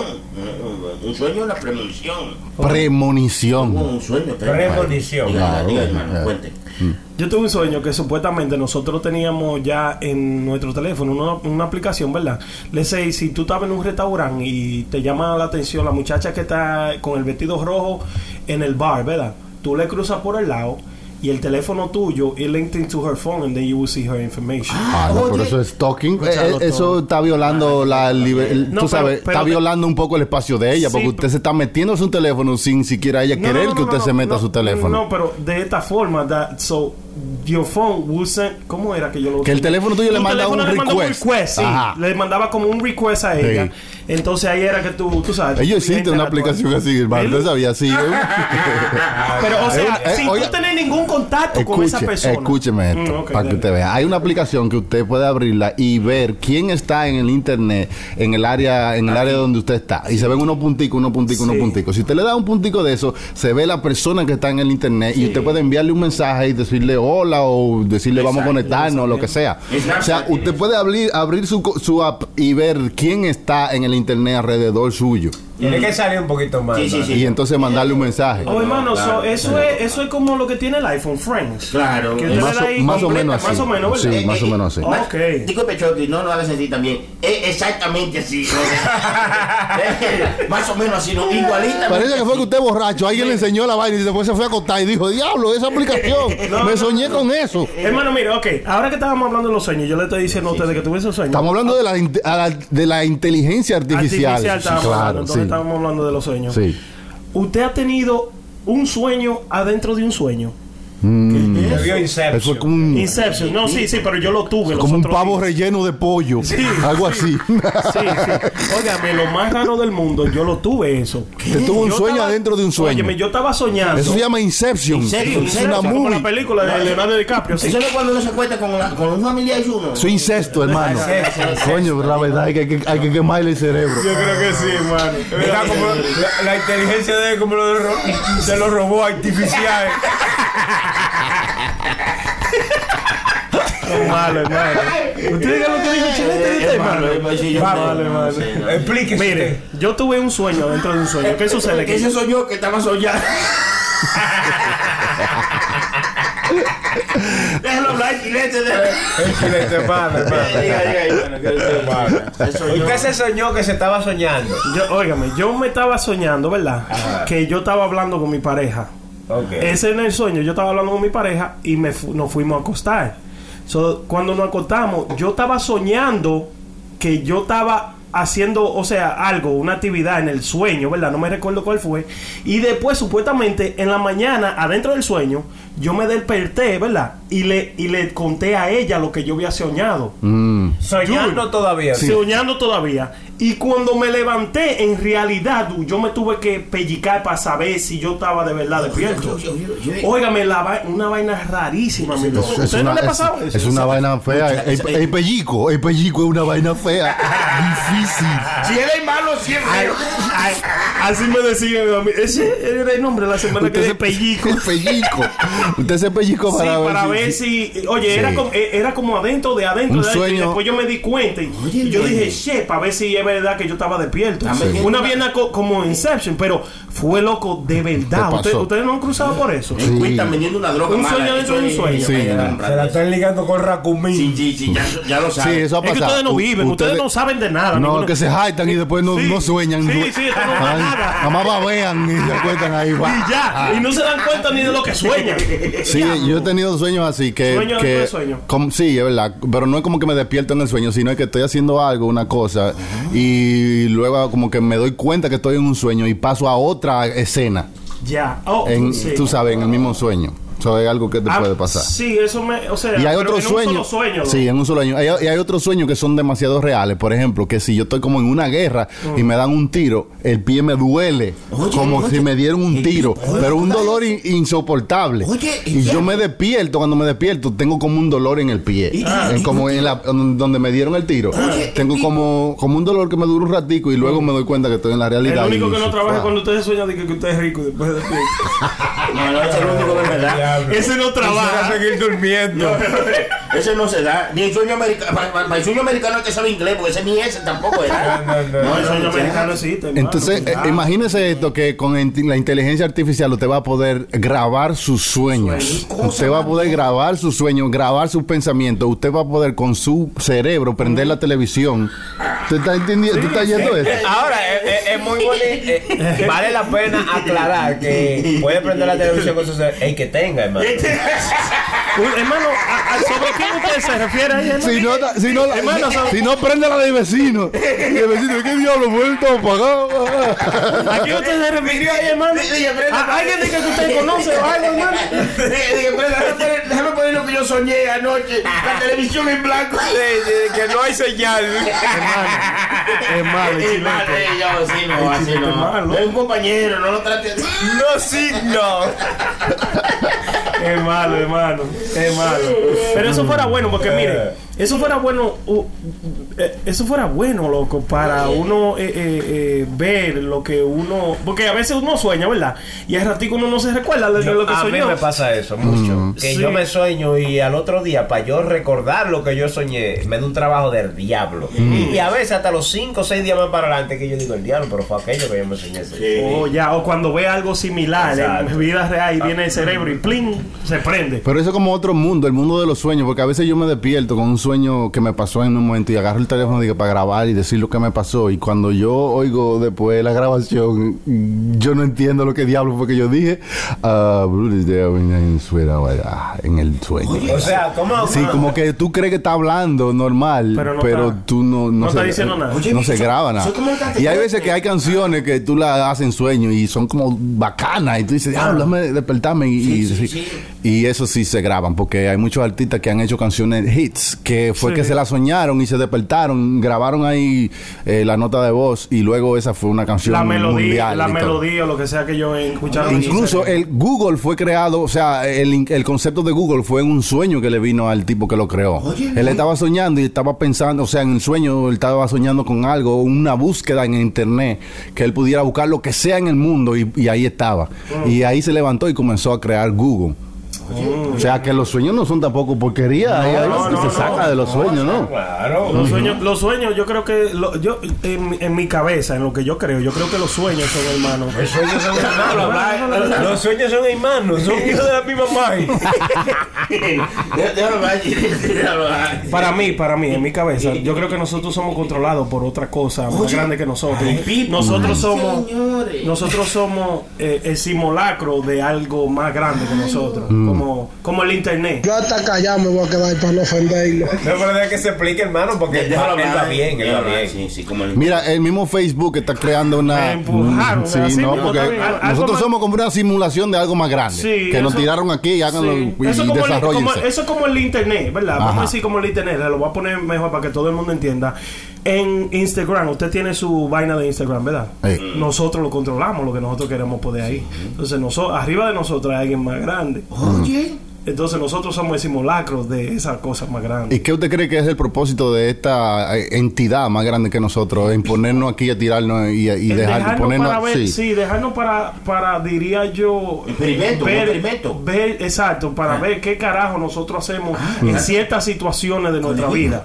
S7: Un sueño la premonición.
S5: Premonición.
S7: Un sueño.
S6: Premonición.
S7: Diga,
S5: Claro,
S7: diga,
S5: claro.
S7: hermano, cuente.
S8: Yo tuve un sueño que supuestamente nosotros teníamos ya en nuestro teléfono una, una aplicación, ¿verdad? Le sé, si tú estabas en un restaurante y te llama la atención la muchacha que está con el vestido rojo en el bar, ¿verdad? Tú le cruzas por el lado y el teléfono tuyo is linked into her phone and then you will see her information.
S5: Ah, no, pero eso es stalking. Eh, eso está violando la el-
S8: No,
S5: tú
S8: pero-
S5: sabes,
S8: pero-
S5: está violando un poco el espacio de ella,
S8: Sí,
S5: porque usted
S8: pero-
S5: se está metiendo en su teléfono sin siquiera ella
S8: No,
S5: querer
S8: no, no,
S5: que usted
S8: no,
S5: se meta
S8: no,
S5: a su teléfono.
S8: No, pero de esta forma, that, so will send, ¿cómo era que yo lo
S5: Que el teléfono tuyo le
S8: Tu
S5: manda
S8: teléfono
S5: un
S8: le manda
S5: request.
S8: sí.
S5: Ajá.
S8: Le mandaba como un request a ella.
S5: Sí.
S8: Entonces ahí era que tú, tú sabes.
S5: Ellos
S8: tú
S5: existe una aplicación así, hermano. ¿Usted sabía? Sí.
S8: Pero, o sea,
S5: Eh, eh,
S8: sin
S5: oiga.
S8: tú tener ningún contacto con esa persona.
S5: escúcheme esto,
S8: Mm,
S5: para que usted vea. Hay una aplicación que usted puede abrirla y ver quién está en el internet, en el área, en el área donde usted está. Y se ven unos punticos, unos punticos, unos punticos. Si usted le da un puntico de eso, se ve la persona que está en el internet y usted puede enviarle un mensaje y decirle hola o decirle vamos a conectarnos, lo que sea.
S7: Exacto.
S5: O sea, usted puede abrir, abrir su, su app y ver quién está en el internet alrededor suyo.
S6: Tiene que salir un poquito más.
S7: Sí, sí, sí.
S5: Y entonces mandarle un mensaje.
S8: Oh, hermano,
S7: Claro,
S8: so, eso,
S7: claro.
S8: es, eso es como lo que tiene el iPhone Friends.
S7: Claro.
S8: Que
S5: Más o-
S8: ahí
S5: más o menos así.
S8: Más o menos, ¿verdad?
S5: Sí, más o menos así.
S8: Oh, Ok.
S7: Disculpe, Chucky, no lo hagas así también. Es exactamente así. ¿no? Más o menos así, ¿no? Igualita.
S5: Parece que fue que usted borracho, alguien le enseñó la vaina y después se fue a acostar y dijo, diablo, esa aplicación,
S8: No,
S5: me soñé
S8: no.
S5: con eso.
S8: Hermano, mire, ok. Ahora que estábamos hablando de los sueños, yo le estoy diciendo a ustedes que tuve esos sueños.
S5: Estamos hablando de la, de la inteligencia artificial.
S8: Artificial
S5: Sí, claro,
S8: entonces estábamos hablando de los sueños.
S5: Sí.
S8: ¿Usted ha tenido un sueño adentro de un sueño?
S5: Mm,
S6: Inception.
S5: eso es como un,
S8: Inception. No, sí, sí, pero yo lo tuve. los
S5: como un pavo
S8: días.
S5: relleno de pollo. algo así.
S8: Sí, sí. Óigame, lo más raro del mundo, yo lo tuve eso.
S5: Te tuvo un
S8: Yo
S5: sueño
S8: estaba-
S5: adentro de un sueño.
S8: Óyeme, yo estaba soñando.
S5: Eso se llama Inception.
S7: Inception,
S5: Es una
S8: Inception, como la
S5: movie.
S8: película de Leonardo DiCaprio. sí.
S7: Eso es cuando uno se cuenta con, la, con un familiar y uno.
S5: Es incesto, hermano. Coño, pero la verdad hay que, hay que quemarle el cerebro.
S6: Yo creo que sí, hermano. Como la, la inteligencia de él como lo de, ro- de los robots artificiales.
S8: Qué malo, hermano. ¿Usted diga lo que dijo Chilete este, hermano?
S6: Vamos,
S8: hermano.
S6: Explíquese.
S8: Mire, yo tuve un sueño dentro de un sueño. ¿Qué sucede?
S7: Que ese soy yo que estaba soñando. Déjalo hablar, chilete.
S6: El chilete,
S7: yo.
S6: Usted se soñó que se estaba soñando.
S8: Yo, óigame, yo me estaba soñando, ¿verdad? Que yo estaba hablando con mi pareja.
S6: Ok.
S8: Ese en el sueño, yo estaba hablando con mi pareja y me fu- nos fuimos a acostar. So, cuando nos acostamos, yo estaba soñando que yo estaba haciendo, o sea, algo, una actividad en el sueño, ¿verdad? No me recuerdo cuál fue. Y después, supuestamente, en la mañana, adentro del sueño, yo me desperté, ¿verdad? Y le, y le conté a ella lo que yo había soñado.
S5: Mm.
S6: Soñando todavía.
S8: Soñando todavía. Y cuando me levanté, en realidad, yo me tuve que pellicar para saber si yo estaba de verdad despierto. Óigame, la vai- una vaina rarísima, mi.
S5: Es, es
S8: ¿Ustedes no
S5: una,
S8: le
S5: es-
S8: pasaba eso?
S5: es una vaina fea. El, el pellico, el pellico es una vaina fea. Difícil.
S7: Si él es malo, siempre.
S8: Ay, así me decían. Ese era el nombre de la semana que
S5: se-
S8: pellico.
S5: El pellico. Usted se pellico
S8: Sí,
S5: para,
S8: para ver si, oye, era, como, eh, era como adentro de adentro
S5: Un
S8: de adentro, y
S5: sueño.
S8: después yo me di cuenta y, y yo dije, che, para ver si es verdad que yo estaba despierto. Una viena co- como Inception, pero fue loco de verdad.
S5: ¿Qué
S8: ¿Usted-
S5: pasó?
S8: ¿Ustedes no han cruzado por eso?
S5: Sí.
S7: Están vendiendo una droga
S8: Un
S7: mala.
S8: sueño dentro de un
S7: Eso es-
S8: sueño.
S5: Sí.
S6: Se la están ligando con Racumín.
S7: Sí, sí, sí, ya, ya lo
S5: Sí,
S7: saben.
S5: eso ha
S8: Es que
S5: pasado.
S8: ustedes no viven, ustedes, no saben de nada.
S5: No,
S8: ninguno-
S5: que se jaitan y después no,
S8: Sí,
S5: no sueñan.
S8: sí, sí, no nada.
S5: Nada más babean y se acuestan ahí. va.
S8: Y ya, y no se dan cuenta ni de lo que sueñan.
S5: Sí, yo he tenido sueños así que...
S8: Sueño
S5: que
S8: dentro de sueño.
S5: como- sí, es verdad. Pero no es como que me despierto en el sueño, sino es que estoy haciendo algo, una cosa, y luego como que me doy cuenta que estoy en un sueño y paso a otra escena.
S8: Ya. Oh,
S5: En,
S8: sí.
S5: Tú sabes, en el mismo sueño. Eso es algo que te
S8: Ah,
S5: puede pasar.
S8: Sí, eso me. O sea,
S5: Y hay
S8: pero
S5: otros
S8: en un
S5: sueños.
S8: solo sueño. ¿no?
S5: Sí, en un solo sueño. Hay, y hay otros sueños que son demasiado reales. Por ejemplo, que si yo estoy como en una guerra y me dan un tiro, el pie me duele.
S7: Oye,
S5: como
S7: oye,
S5: si me dieron un
S7: el
S5: tiro. pero un dolor in- insoportable.
S7: Oye,
S5: y yo me despierto. Cuando me despierto, tengo como un dolor en el pie.
S7: Y-
S5: En
S7: y-
S5: como en la, donde me dieron el tiro.
S7: Oye,
S5: tengo
S7: y-
S5: como, como un dolor que me dura un ratico y luego me doy cuenta que estoy en la
S8: El
S5: realidad.
S8: único
S5: y
S8: que no trabaja cuando ustedes sueñan de que, que usted es rico y después de
S7: No, no, es el único es verdad.
S6: Diablo.
S8: Ese no trabaja.
S6: Quisiera seguir durmiendo.
S7: Ese no se da. Ni el sueño americano. Para el sueño americano hay que saber inglés, porque ese ni ese tampoco era.
S6: No, no, no.
S8: No, el sueño
S7: no,
S8: americano existe. hermano.
S5: Entonces, eh,
S8: Cuidado.
S5: imagínese esto que con la inteligencia artificial usted va a poder grabar sus sueños. Usted va a poder grabar sus sueños, grabar sus pensamientos. Usted va a poder con su cerebro prender la televisión. ¿Usted está entendiendo? ¿Tú estás yendo eso?
S6: Ahora, es, es- es muy bonito. eh, vale la pena aclarar que puede prender la televisión con su celular. El que tenga, hermano.
S8: Uy, hermano, ¿a- a- ¿sobre quién usted se refiere ahí, hermano?
S5: Si no, si no,
S8: Hermano,
S5: si, si no prende la de vecino. Y el vecino, ¿qué diablo vuelto apagado?
S8: ¿A quién usted se refirió ahí, hermano? ¿A alguien de que usted conoce o algo, hermano?
S7: Déjame poner- lo que yo soñé anoche. La televisión en blanco.
S6: que no hay señal.
S8: Es malo,
S7: Eh, malo, eh, yo, sí, no, así no.
S8: malo.
S7: Es un compañero, no lo trate así.
S6: No signo.
S8: Es malo, hermano. Es malo. Pero eso fuera bueno, porque mire, eso fuera bueno. uh, eh, eso fuera bueno, loco, para uno eh, eh, eh, ver lo que uno. Porque a veces uno sueña, ¿verdad? Y al ratico uno no se recuerda de, lo que
S6: a mí
S8: soñó.
S6: me pasa eso mucho. Que
S8: Sí.
S6: yo me sueño y al otro día, para yo recordar lo que yo soñé, me da un trabajo del diablo. Y a veces hasta los 5 o 6 días más para adelante que yo digo, el diablo, pero fue aquello que yo me soñé.
S8: O ya, o cuando ve algo similar
S6: Exacto.
S8: en vida real y viene el cerebro y plin, se prende.
S5: Pero eso es como otro mundo, el mundo de los sueños, porque a veces yo me despierto con un sueño que me pasó en un momento y agarro el teléfono digo, para grabar y decir lo que me pasó. Y cuando yo oigo después la grabación, yo no entiendo lo que diablo fue que yo dije. Ah, ah, en el sueño.
S6: O sea, ¿cómo?
S5: Sí, como que tú crees que está hablando normal,
S8: Pero
S5: pero,
S8: no está-
S5: tú no, no,
S8: no está diciendo nada.
S7: Oye,
S5: no se graba nada. Y hay veces que hay canciones que tú las haces en sueño y son como bacanas y tú dices, diablo, déjame despertarme y, y,
S7: Sí, sí,
S5: sí. Y eso sí se graban porque hay muchos artistas que han hecho canciones hits que fue
S8: Sí.
S5: que se las soñaron y se despertaron, grabaron ahí eh, la nota de voz y luego esa fue una canción
S8: La melodía,
S5: mundial
S8: la melodía o lo que sea que yo he escuchado.
S5: Incluso el Google fue creado, o sea, el, el concepto de Google fue en un sueño que le vino al tipo que lo creó. él estaba soñando y estaba pensando, o sea, en el sueño él estaba soñando con algo, una búsqueda en internet, que él pudiera buscar lo que sea en el mundo y, y ahí estaba. Y ahí se levantó y comenzó a crear Google. O sea, que los sueños no son tampoco porquería, hay algo
S8: no,
S5: que
S8: no,
S5: se
S8: no.
S5: saca de los sueños, ¿no?
S6: Claro.
S8: Los sueños, los sueños, yo creo que lo- yo en, en mi cabeza, en lo que yo creo, yo creo que los sueños son hermanos.
S6: Los sueños son hermanos. Los sueños son hermanos, son hijos de la misma madre.
S8: Para mí, para mí, en mi cabeza, yo creo que nosotros somos controlados por otra cosa más grande que nosotros. Nosotros somos, nosotros somos eh, el simulacro de algo más grande que nosotros. Como, como el internet.
S9: Yo hasta callado me voy a quedar para no ofenderlo.
S6: No, pero deja que se explique, hermano, porque
S7: hablar,
S6: bien, él va
S7: déjalo hablar,
S6: bien.
S7: Sí, sí, como el...
S5: Mira, el mismo Facebook está creando una.
S8: Empujaron,
S5: Sí,
S8: así
S5: no, porque nosotros
S8: más-
S5: somos como una simulación de algo más grande.
S8: Sí,
S5: que nos tiraron aquí, háganlo
S8: Sí.
S5: y,
S8: Eso,
S5: y
S8: el, como- eso es como el internet, ¿verdad? Vamos
S5: Ajá.
S8: a decir como el internet, lo voy a poner mejor para que todo el mundo entienda. En Instagram, usted tiene su vaina de Instagram, ¿verdad?
S5: Sí.
S8: Nosotros lo controlamos, lo que nosotros queremos poder ahí. Entonces, nosotros, arriba de nosotros hay alguien más grande.
S7: Oye,
S8: Entonces, nosotros somos el simulacro de esas cosas más grandes.
S5: ¿Y qué usted cree que es el propósito de esta eh, entidad más grande que nosotros? En ponernos aquí a tirarnos y, dejar,
S8: dejarnos
S5: ponernos.
S8: para ver,
S5: sí.
S8: sí. dejarnos para, para diría yo,
S7: Experimento, un experimento.
S8: ver, exacto, para ver qué carajo nosotros hacemos en ciertas situaciones de nuestra vida.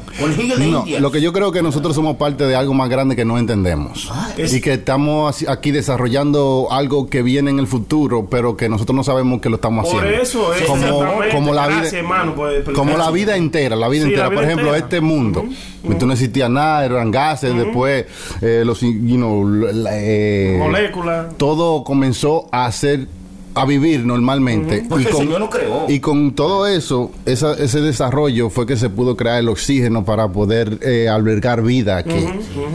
S5: No, lo que yo creo que nosotros somos parte de algo más grande que no entendemos.
S8: es-
S5: y que estamos aquí desarrollando algo que viene en el futuro, pero que nosotros no sabemos que lo estamos
S8: Por
S5: haciendo.
S8: eso es
S5: como, como la
S8: Gracias,
S5: vida,
S8: hermano, por explicar
S5: como la vida entera, la vida
S8: Sí,
S5: entera.
S8: la vida
S5: Por ejemplo,
S8: entera.
S5: este mundo, esto no existía nada, eran gases, después eh, los, you know, la- eh,
S8: Moléculas.
S5: todo comenzó a hacer a vivir normalmente
S7: Porque el Señor lo creó.
S5: y con todo eso esa- ese desarrollo fue que se pudo crear el oxígeno para poder eh, albergar vida aquí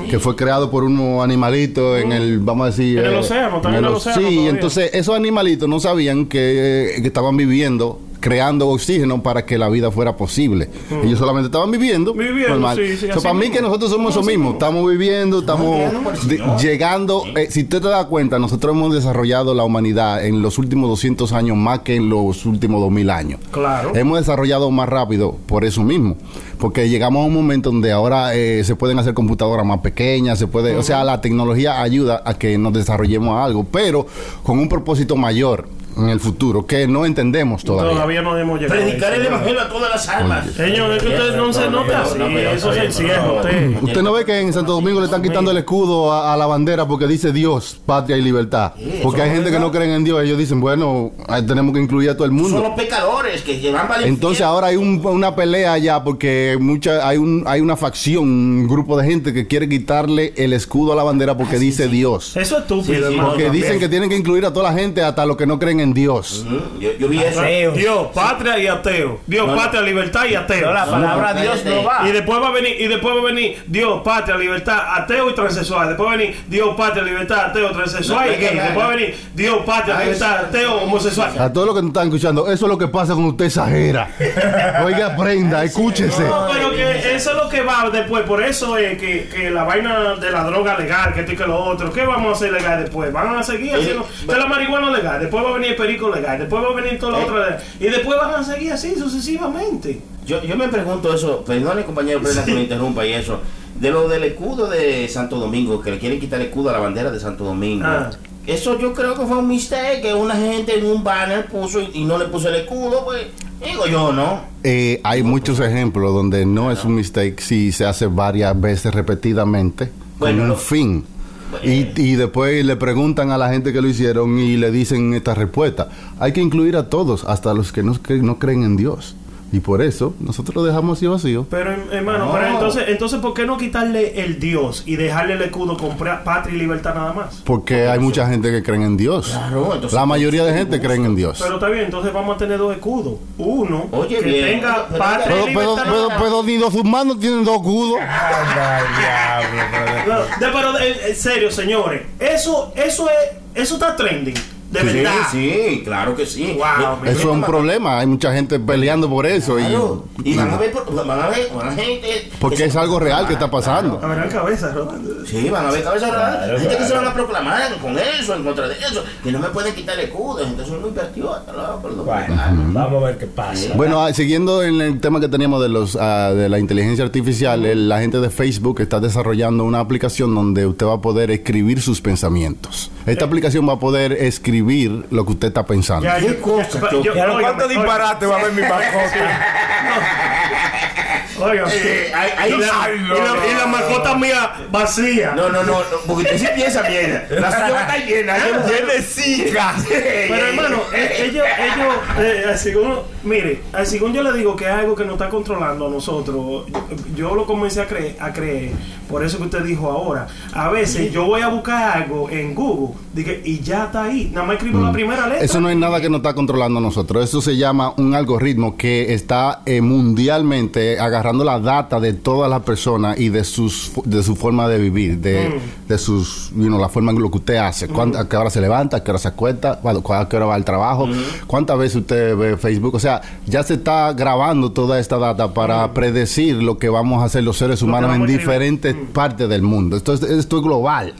S5: que fue creado por unos animalitos en el vamos a decir
S8: En el océano, también en el océano
S5: sí
S8: todavía.
S5: entonces esos animalitos no sabían que, eh, que estaban viviendo creando oxígeno para que la vida fuera posible. Ellos solamente estaban viviendo.
S8: Viviendo,
S5: normal.
S8: sí, sí,
S5: So, para mí que nosotros somos eso mismo.
S8: mismo.
S5: Estamos viviendo, estamos de- llegando. eh, si usted te da cuenta, nosotros hemos desarrollado la humanidad en los últimos 200 años más que en los últimos 2000 años.
S8: Claro.
S5: Hemos desarrollado más rápido por eso mismo. Porque llegamos a un momento donde ahora eh, se pueden hacer computadoras más pequeñas, se puede, o sea, la tecnología ayuda a que nos desarrollemos algo, pero con un propósito mayor en el futuro que no entendemos todavía.
S8: Todavía no hemos llegado. a
S7: Predicar el evangelio a todas las almas.
S8: Señor, es que usted no se nota Eso se encierra usted.
S5: Usted no ve que en Santo Domingo le están quitando el escudo a, a la bandera porque dice Dios, patria y libertad. Porque hay gente que no creen en Dios. Ellos dicen, bueno, tenemos que incluir a todo el
S7: Son
S5: mundo.
S7: los pecadores que llevan para el
S5: Entonces ahora hay un- una pelea allá porque mucha, hay, un, hay una facción, un grupo de gente que quiere quitarle el escudo a la bandera porque dice Dios.
S8: Eso es estúpido,
S7: Sí, sí,
S8: hermano.
S5: Porque dicen que tienen que incluir a toda la gente, hasta los que no creen en Dios.
S7: Mm, Yo, yo vi eso.
S6: Ateo.
S8: Dios, patria y ateo. Dios,
S7: No,
S8: patria, libertad y ateo.
S6: No, la palabra
S7: no,
S6: Dios no va.
S8: Y después va a venir, y después va a venir Dios, patria, libertad, ateo y transexual. Después va a venir Dios, patria, libertad, ateo, transexual
S7: No,
S8: y gay. Después va a venir Dios, patria, libertad, ateo, homosexual.
S5: A todos los que nos están escuchando, eso es lo que pasa cuando usted exagera. Oiga, aprenda, escúchese.
S8: No, pero que eso es lo que va después. Por eso es que, que la vaina de la droga legal, que esto y que lo otro. ¿Qué vamos a hacer legal después? Van a seguir haciendo. De la marihuana legal, después va a venir el perico legal, después va a venir todo lo
S7: Eh.
S8: otro legal. Y después van a seguir así sucesivamente.
S7: Yo, yo me pregunto eso, perdone compañero Brenda que me interrumpa y eso, de lo del escudo de Santo Domingo, que le quieren quitar el escudo a la bandera de Santo Domingo.
S8: Ah.
S7: Eso yo creo que fue un mistake que una gente en un banner puso y, y no le puso el escudo, pues digo yo, ¿no?
S5: Eh, hay muchos ejemplos donde no es un mistake si se hace varias veces repetidamente
S7: Bueno,
S5: con un
S7: lo-
S5: fin. Y, y después le preguntan a la gente que lo hicieron y le dicen esta respuesta. Hay que incluir a todos, hasta los que no, cre- no creen en Dios. Y por eso nosotros lo dejamos así vacío.
S8: Pero em- hermano,
S7: No.
S8: pero entonces, entonces ¿por qué no quitarle el Dios y dejarle el escudo con patria y libertad nada más?
S5: Porque hay mucha gente que creen en Dios.
S7: Claro, entonces-
S5: La mayoría de gente creen en Dios.
S8: Pero está bien, entonces vamos a tener dos escudos. Uno
S7: Oye,
S8: que
S7: bien.
S8: tenga patria
S5: Pero,
S8: y libertad.
S5: pero,
S8: nada más.
S5: pero ni los humanos tienen dos escudos.
S6: Pero-
S8: No, en serio, señores, eso, eso es, eso está trending, de
S7: Sí,
S8: verdad.
S7: sí, claro que sí.
S8: Wow,
S5: Eso es un problema. Hay mucha gente peleando por eso.
S7: Claro.
S5: Y,
S7: Y van a ver, van a ver, van a gente.
S5: porque
S7: que
S5: es algo real que está pasando.
S8: A ver, en cabeza, Rolando.
S7: Sí, van a ver cabeza rara.
S6: Claro,
S7: gente que se van a proclamar con eso, en contra de eso, que no me pueden quitar el escudo. Entonces son muy patriotas, loco, los
S6: Bueno, vamos a ver qué pasa.
S5: Bueno, ah, siguiendo en el tema que teníamos de los ah, de la inteligencia artificial, el- la gente de Facebook está desarrollando una aplicación donde usted va a poder escribir sus pensamientos. Esta aplicación va a poder escribir lo que usted está pensando.
S8: Ya,
S7: ¿Qué
S8: yo-
S7: cosa,
S6: cuánto disparate va a ver mi mascota?
S8: Oiga,
S7: Eh,
S8: y, la,
S6: Ay, no,
S8: y la-
S6: no,
S8: y la
S6: no.
S8: mascota mía vacía.
S7: No, no, no, no, porque usted sí piensa mierda. La suya está llena. Yo no
S6: Tiene siga.
S8: Pero hermano, eh, ellos, ellos, eh, según, mire, eh, según yo le digo que es algo que nos está controlando a nosotros, yo, yo lo comencé a creer, a creer, por eso que usted dijo ahora. A veces yo voy a buscar algo en Google Dije, y ya está ahí. Nada más escribo la primera letra.
S5: Mm. Eso no es nada que nos está controlando nosotros. Eso se llama un algoritmo que está eh, mundialmente agarrando la data de todas las personas y de sus de su forma de vivir, de,
S8: Mm.
S5: de sus, you know, la forma en lo que usted hace. Cuánt- ¿A qué hora se levanta? ¿A qué hora se acuesta? ¿Cuándo- cu- ¿A qué hora va al trabajo? ¿Cuántas veces usted ve Facebook? O sea, ya se está grabando toda esta data para predecir lo que vamos a hacer los seres humanos en diferentes partes del mundo. Esto es, esto es global.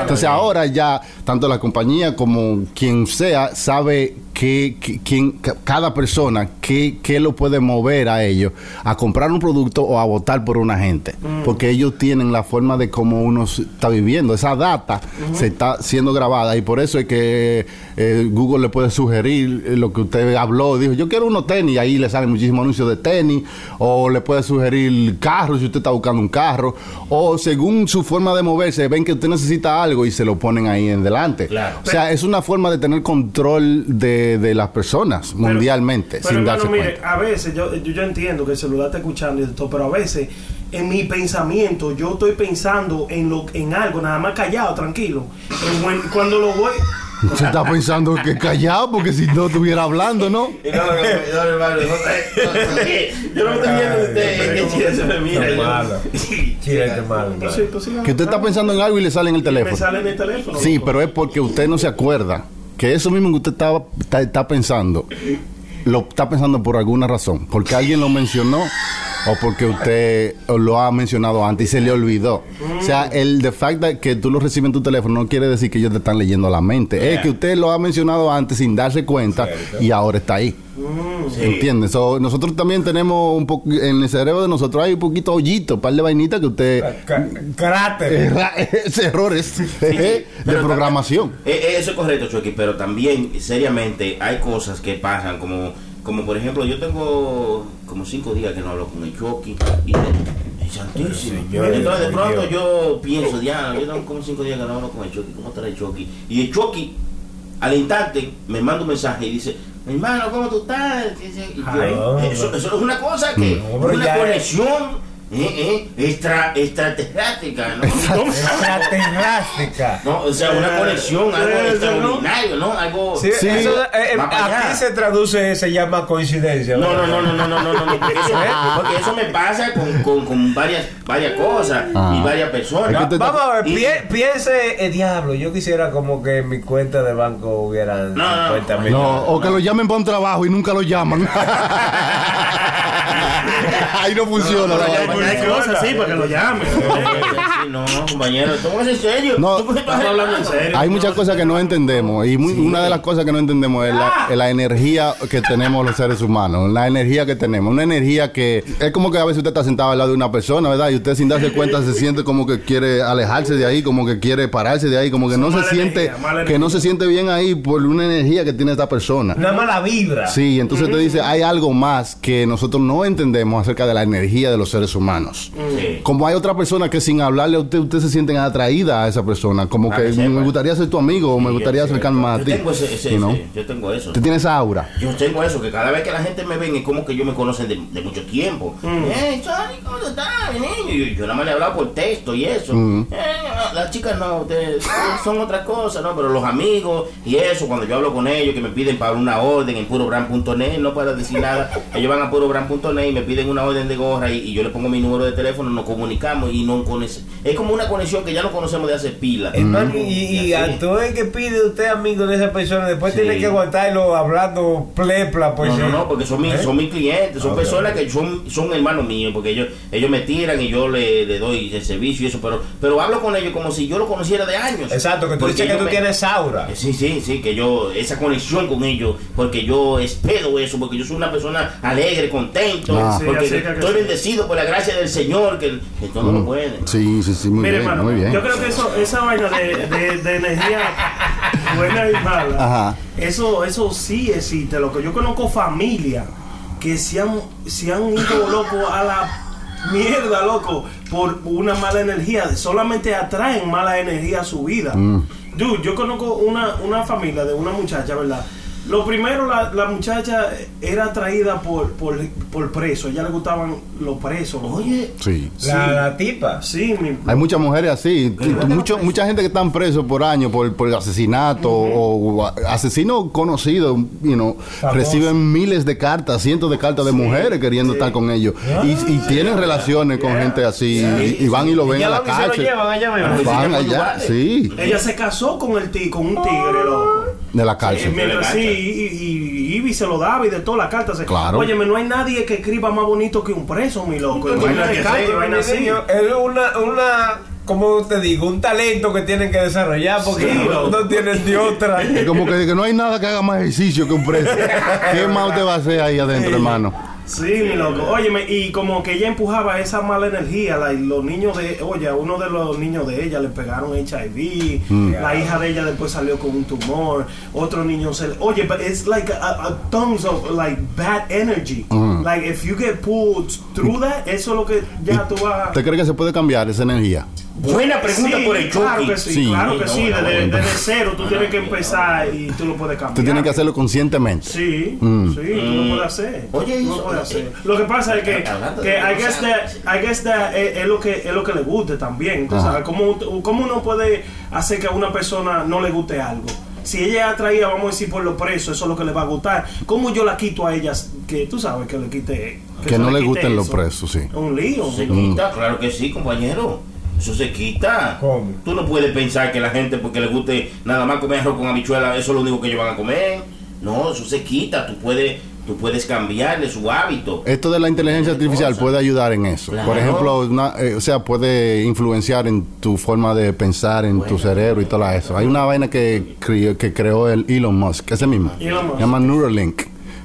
S5: Entonces ahora ya tanto la compañía como quien sea sabe que, que- quién- ca- cada persona qué, qué lo puede mover a ellos a comprar un producto o a votar por una gente. Porque ellos tienen la forma de cómo uno está viviendo. Esa data se está siendo grabada y por eso es que eh, Google le puede sugerir eh, lo que usted habló. Dijo, yo quiero unos tenis ahí le salen muchísimos anuncios de tenis. O le puede sugerir carros si usted está buscando un carro. O según su forma de moverse, ven que usted necesita algo y se lo ponen ahí en delante.
S6: Claro.
S5: O sea, es una forma de tener control de, de las personas mundialmente
S8: Pero,
S5: sin
S8: hermano,
S5: darse
S8: mire,
S5: cuenta.
S8: a veces yo, yo, yo entiendo que el celular está escuchando y todo, pero a veces en mi pensamiento yo estoy pensando en lo en algo, nada más callado, tranquilo. En cuando lo voy.
S5: Se está pensando que callado porque si no estuviera hablando, ¿no?
S7: Y no, no, no, hermano, no, no, no, Yo no me estoy viendo usted, que se me mira.
S6: Chile, qué malo.
S8: Pues pues
S5: usted está pensando en algo y le sale en el
S8: me
S5: teléfono.
S8: sale en el teléfono.
S5: Sí, pero es porque usted no se acuerda que eso mismo que usted estaba, está, está pensando, lo está pensando por alguna razón. Porque alguien lo mencionó o porque usted lo ha mencionado antes y se le olvidó. O sea, el de fact de que tú lo recibes en tu teléfono no quiere decir que ellos te están leyendo la mente. Es que usted lo ha mencionado antes sin darse cuenta y ahora está ahí. ¿Entiendes? So, nosotros también tenemos un poco, en el cerebro de nosotros hay un poquito hoyito, un par de vainitas que usted...
S6: Ca- Carácter.
S5: Errores de
S7: Pero
S5: programación.
S7: Eh, eh, eso es correcto, Chucky, pero también, seriamente, hay cosas que pasan, como, como por ejemplo, yo tengo como cinco días que no hablo con el Chucky, y es santísimo.
S6: Señor,
S7: Entonces, de pronto yo pienso, Diana, yo tengo como cinco días que no hablo con el Chucky, ¿cómo estará el Chucky? Y el Chucky, al instante, me manda un mensaje y dice, mi hermano, ¿cómo tú estás? Y yo, eso, eso es una cosa que,
S6: No,
S7: una conexión eh, eh, extra, extraterrástrica, ¿no?
S6: Extraterrástrica.
S7: No, o sea, una conexión, eh,
S8: algo
S7: extraordinario, ¿no? Algo.
S6: Sí,
S5: sí.
S6: Eso, eh, eh aquí se traduce, se llama coincidencia.
S7: No, no, no, no, no, no, no, no, porque eso, porque eso me pasa con, con, con varias, varias cosas
S5: ah.
S7: y varias personas.
S5: No,
S6: vamos a ver,
S7: y,
S6: piense, el diablo, yo quisiera como que mi cuenta de banco hubieran
S7: no,
S6: 50 mil.
S5: No, o que lo llamen para un trabajo y nunca lo llaman. Ahí no funciona.
S8: No, hay cosas así para que lo llamen.
S7: No, compañero, póngase en serio.
S5: No.
S8: Estamos hablando en serio.
S5: Hay muchas cosas que no entendemos y muy- una de las cosas que no entendemos es la, es la energía que tenemos los seres humanos, la energía que tenemos, una energía que es como que a veces usted está sentado al lado de una persona, ¿verdad? Y usted sin darse cuenta se siente como que quiere alejarse de ahí, como que quiere pararse de ahí, como que no se siente
S8: energía,
S5: que no se siente bien ahí por una energía que tiene esta persona.
S6: Una mala vibra.
S5: Sí, entonces te dice, hay algo más que nosotros no entendemos acerca de la energía de los seres humanos.
S7: Sí.
S5: Como hay otra persona que sin hablarle a usted, usted se sienten atraída a esa persona, como
S7: Para
S5: que me gustaría ser tu amigo o me gustaría
S7: sí.
S5: acercarme más a
S7: Yo
S5: ti.
S7: tengo ese, ese-
S5: you know?
S7: ese- yo tengo eso.
S5: Usted tiene esa aura.
S7: Yo tengo eso, que cada vez que la gente me ven es como que ellos me conocen de, de mucho tiempo. Eh, Charlie, ¿cómo tú estás, mi niño? Yo, yo nada más le he hablado por texto y eso.
S5: Mm.
S7: Eh, las chicas no, ustedes son otras cosas, ¿no? Pero los amigos y eso, cuando yo hablo con ellos, que me piden para una orden en purobrand.net, no para decir nada, ellos van a purobrand.net y me piden una orden de gorra y, y yo le pongo mi número de teléfono, nos comunicamos y no conoce- Es como una conexión que ya no conocemos de hace pila.
S6: Hermano, y, a todo el que pide usted amigo de esa persona, después
S7: Sí.
S6: tiene que aguantarlo hablando plepla, pues
S7: no, no,
S6: sí.
S7: no, porque son mis,
S6: ¿Eh?
S7: son mis clientes, son
S6: Ok.
S7: personas que son, son hermanos míos, porque ellos, ellos me tiran y yo le, le doy el servicio y eso, pero, pero hablo con ellos como si yo lo conociera de años.
S6: Exacto, que tú dices que tú
S7: me-
S6: tienes aura.
S7: Eh, Sí, sí, sí, que yo, esa conexión con ellos, porque yo espero eso, porque yo soy una persona alegre, contento,
S5: Ah.
S7: Porque estoy bendecido por la gracia del Señor, que, que todo lo puede.
S5: Sí, sí, sí, muy
S8: Mire,
S5: bien,
S8: hermano,
S5: muy bien.
S8: yo creo que eso, esa vaina de, de, de energía buena y mala,
S5: Ajá.
S8: eso, eso sí existe. Lo que yo conozco familia que se han, se han ido loco a la mierda, loco, por una mala energía. Solamente atraen mala energía a su vida.
S5: Mm.
S8: Dude, yo conozco una, una familia de una muchacha, ¿verdad? Lo primero, la, la muchacha era atraída por, por, por presos. A ella le gustaban los presos.
S7: Oye,
S5: Sí.
S6: La, la tipa.
S8: Sí, mi,
S5: Hay muchas mujeres así, mucho- mucha gente que están presos por años por, por asesinato o asesinos conocidos, you know, reciben miles de cartas, cientos de cartas de mujeres queriendo estar con ellos y, y tienen relaciones con gente así y, y van y lo ven
S6: Ya
S5: a la cárcel.
S6: llevan allá mismo.
S5: Van allá, sí,
S8: ella se casó con el ti, con un tigre, loco.
S5: De la cárcel.
S8: mientras sí, y, y, y Ivy se lo daba y de todas las cartas. se-
S5: Claro.
S8: Óyeme, no hay nadie que escriba más bonito que un preso, mi loco.
S6: Es una, una, como te digo, un talento que tienen que desarrollar porque
S8: Sí,
S6: no, no tienen de otra.
S5: Es como que, que no hay nada que haga más ejercicio que un preso. ¿Qué más usted va a hacer ahí adentro, hermano?
S8: Sí, mi loco. Óyeme, y como que ella empujaba esa mala energía. la- los niños de. Oye, a uno de los niños de ella le pegaron HIV.
S5: Mm.
S8: La hija de ella después salió con un tumor. Otro niño se. Oye, but it's like a, a tons of like bad energy.
S5: Mm.
S8: Like if you get pulled through that, eso es lo que ya tú vas.
S5: ¿Usted cree que se puede cambiar esa energía?
S7: Buena pregunta
S8: Sí,
S7: por el
S8: claro
S7: Chucky.
S8: que sí,
S5: Sí.
S8: claro que
S7: No,
S8: sí.
S7: no,
S8: Desde,
S7: no.
S8: desde cero tú tienes que empezar y tú lo puedes cambiar.
S5: Usted tiene que hacerlo conscientemente.
S8: Sí,
S5: Mm.
S8: sí, tú lo puedes hacer.
S7: Oye,
S8: tú lo
S7: eso-
S8: puedes hacer. Lo que pasa es que,
S7: de
S8: que I guess that, I guess that es, es lo que es lo que le guste también. Tú sabes, ¿cómo, ¿Cómo uno puede hacer que a una persona no le guste algo? Si ella es atraída, vamos a decir, por los presos, eso es lo que le va a gustar. ¿Cómo yo la quito a ellas que tú sabes que le quite?
S5: Que no le gusten los
S8: eso?
S5: presos, sí.
S8: Un lío.
S7: Se quita, claro que sí, compañero. Eso se quita.
S6: ¿Cómo?
S7: Tú no puedes pensar que la gente, porque le guste nada más comer arroz con habichuela, eso es lo único que ellos van a comer. No, eso se quita. Tú puedes, tú puedes cambiarle su hábito.
S5: Esto de la inteligencia artificial puede ayudar en eso.
S7: Claro.
S5: Por ejemplo, una- eh, o sea, puede influenciar en tu forma de pensar, en tu cerebro y todo eso. Hay una vaina que creó, que creó el Elon Musk, ese mismo.
S8: Elon Musk.
S5: Se llama Neuralink,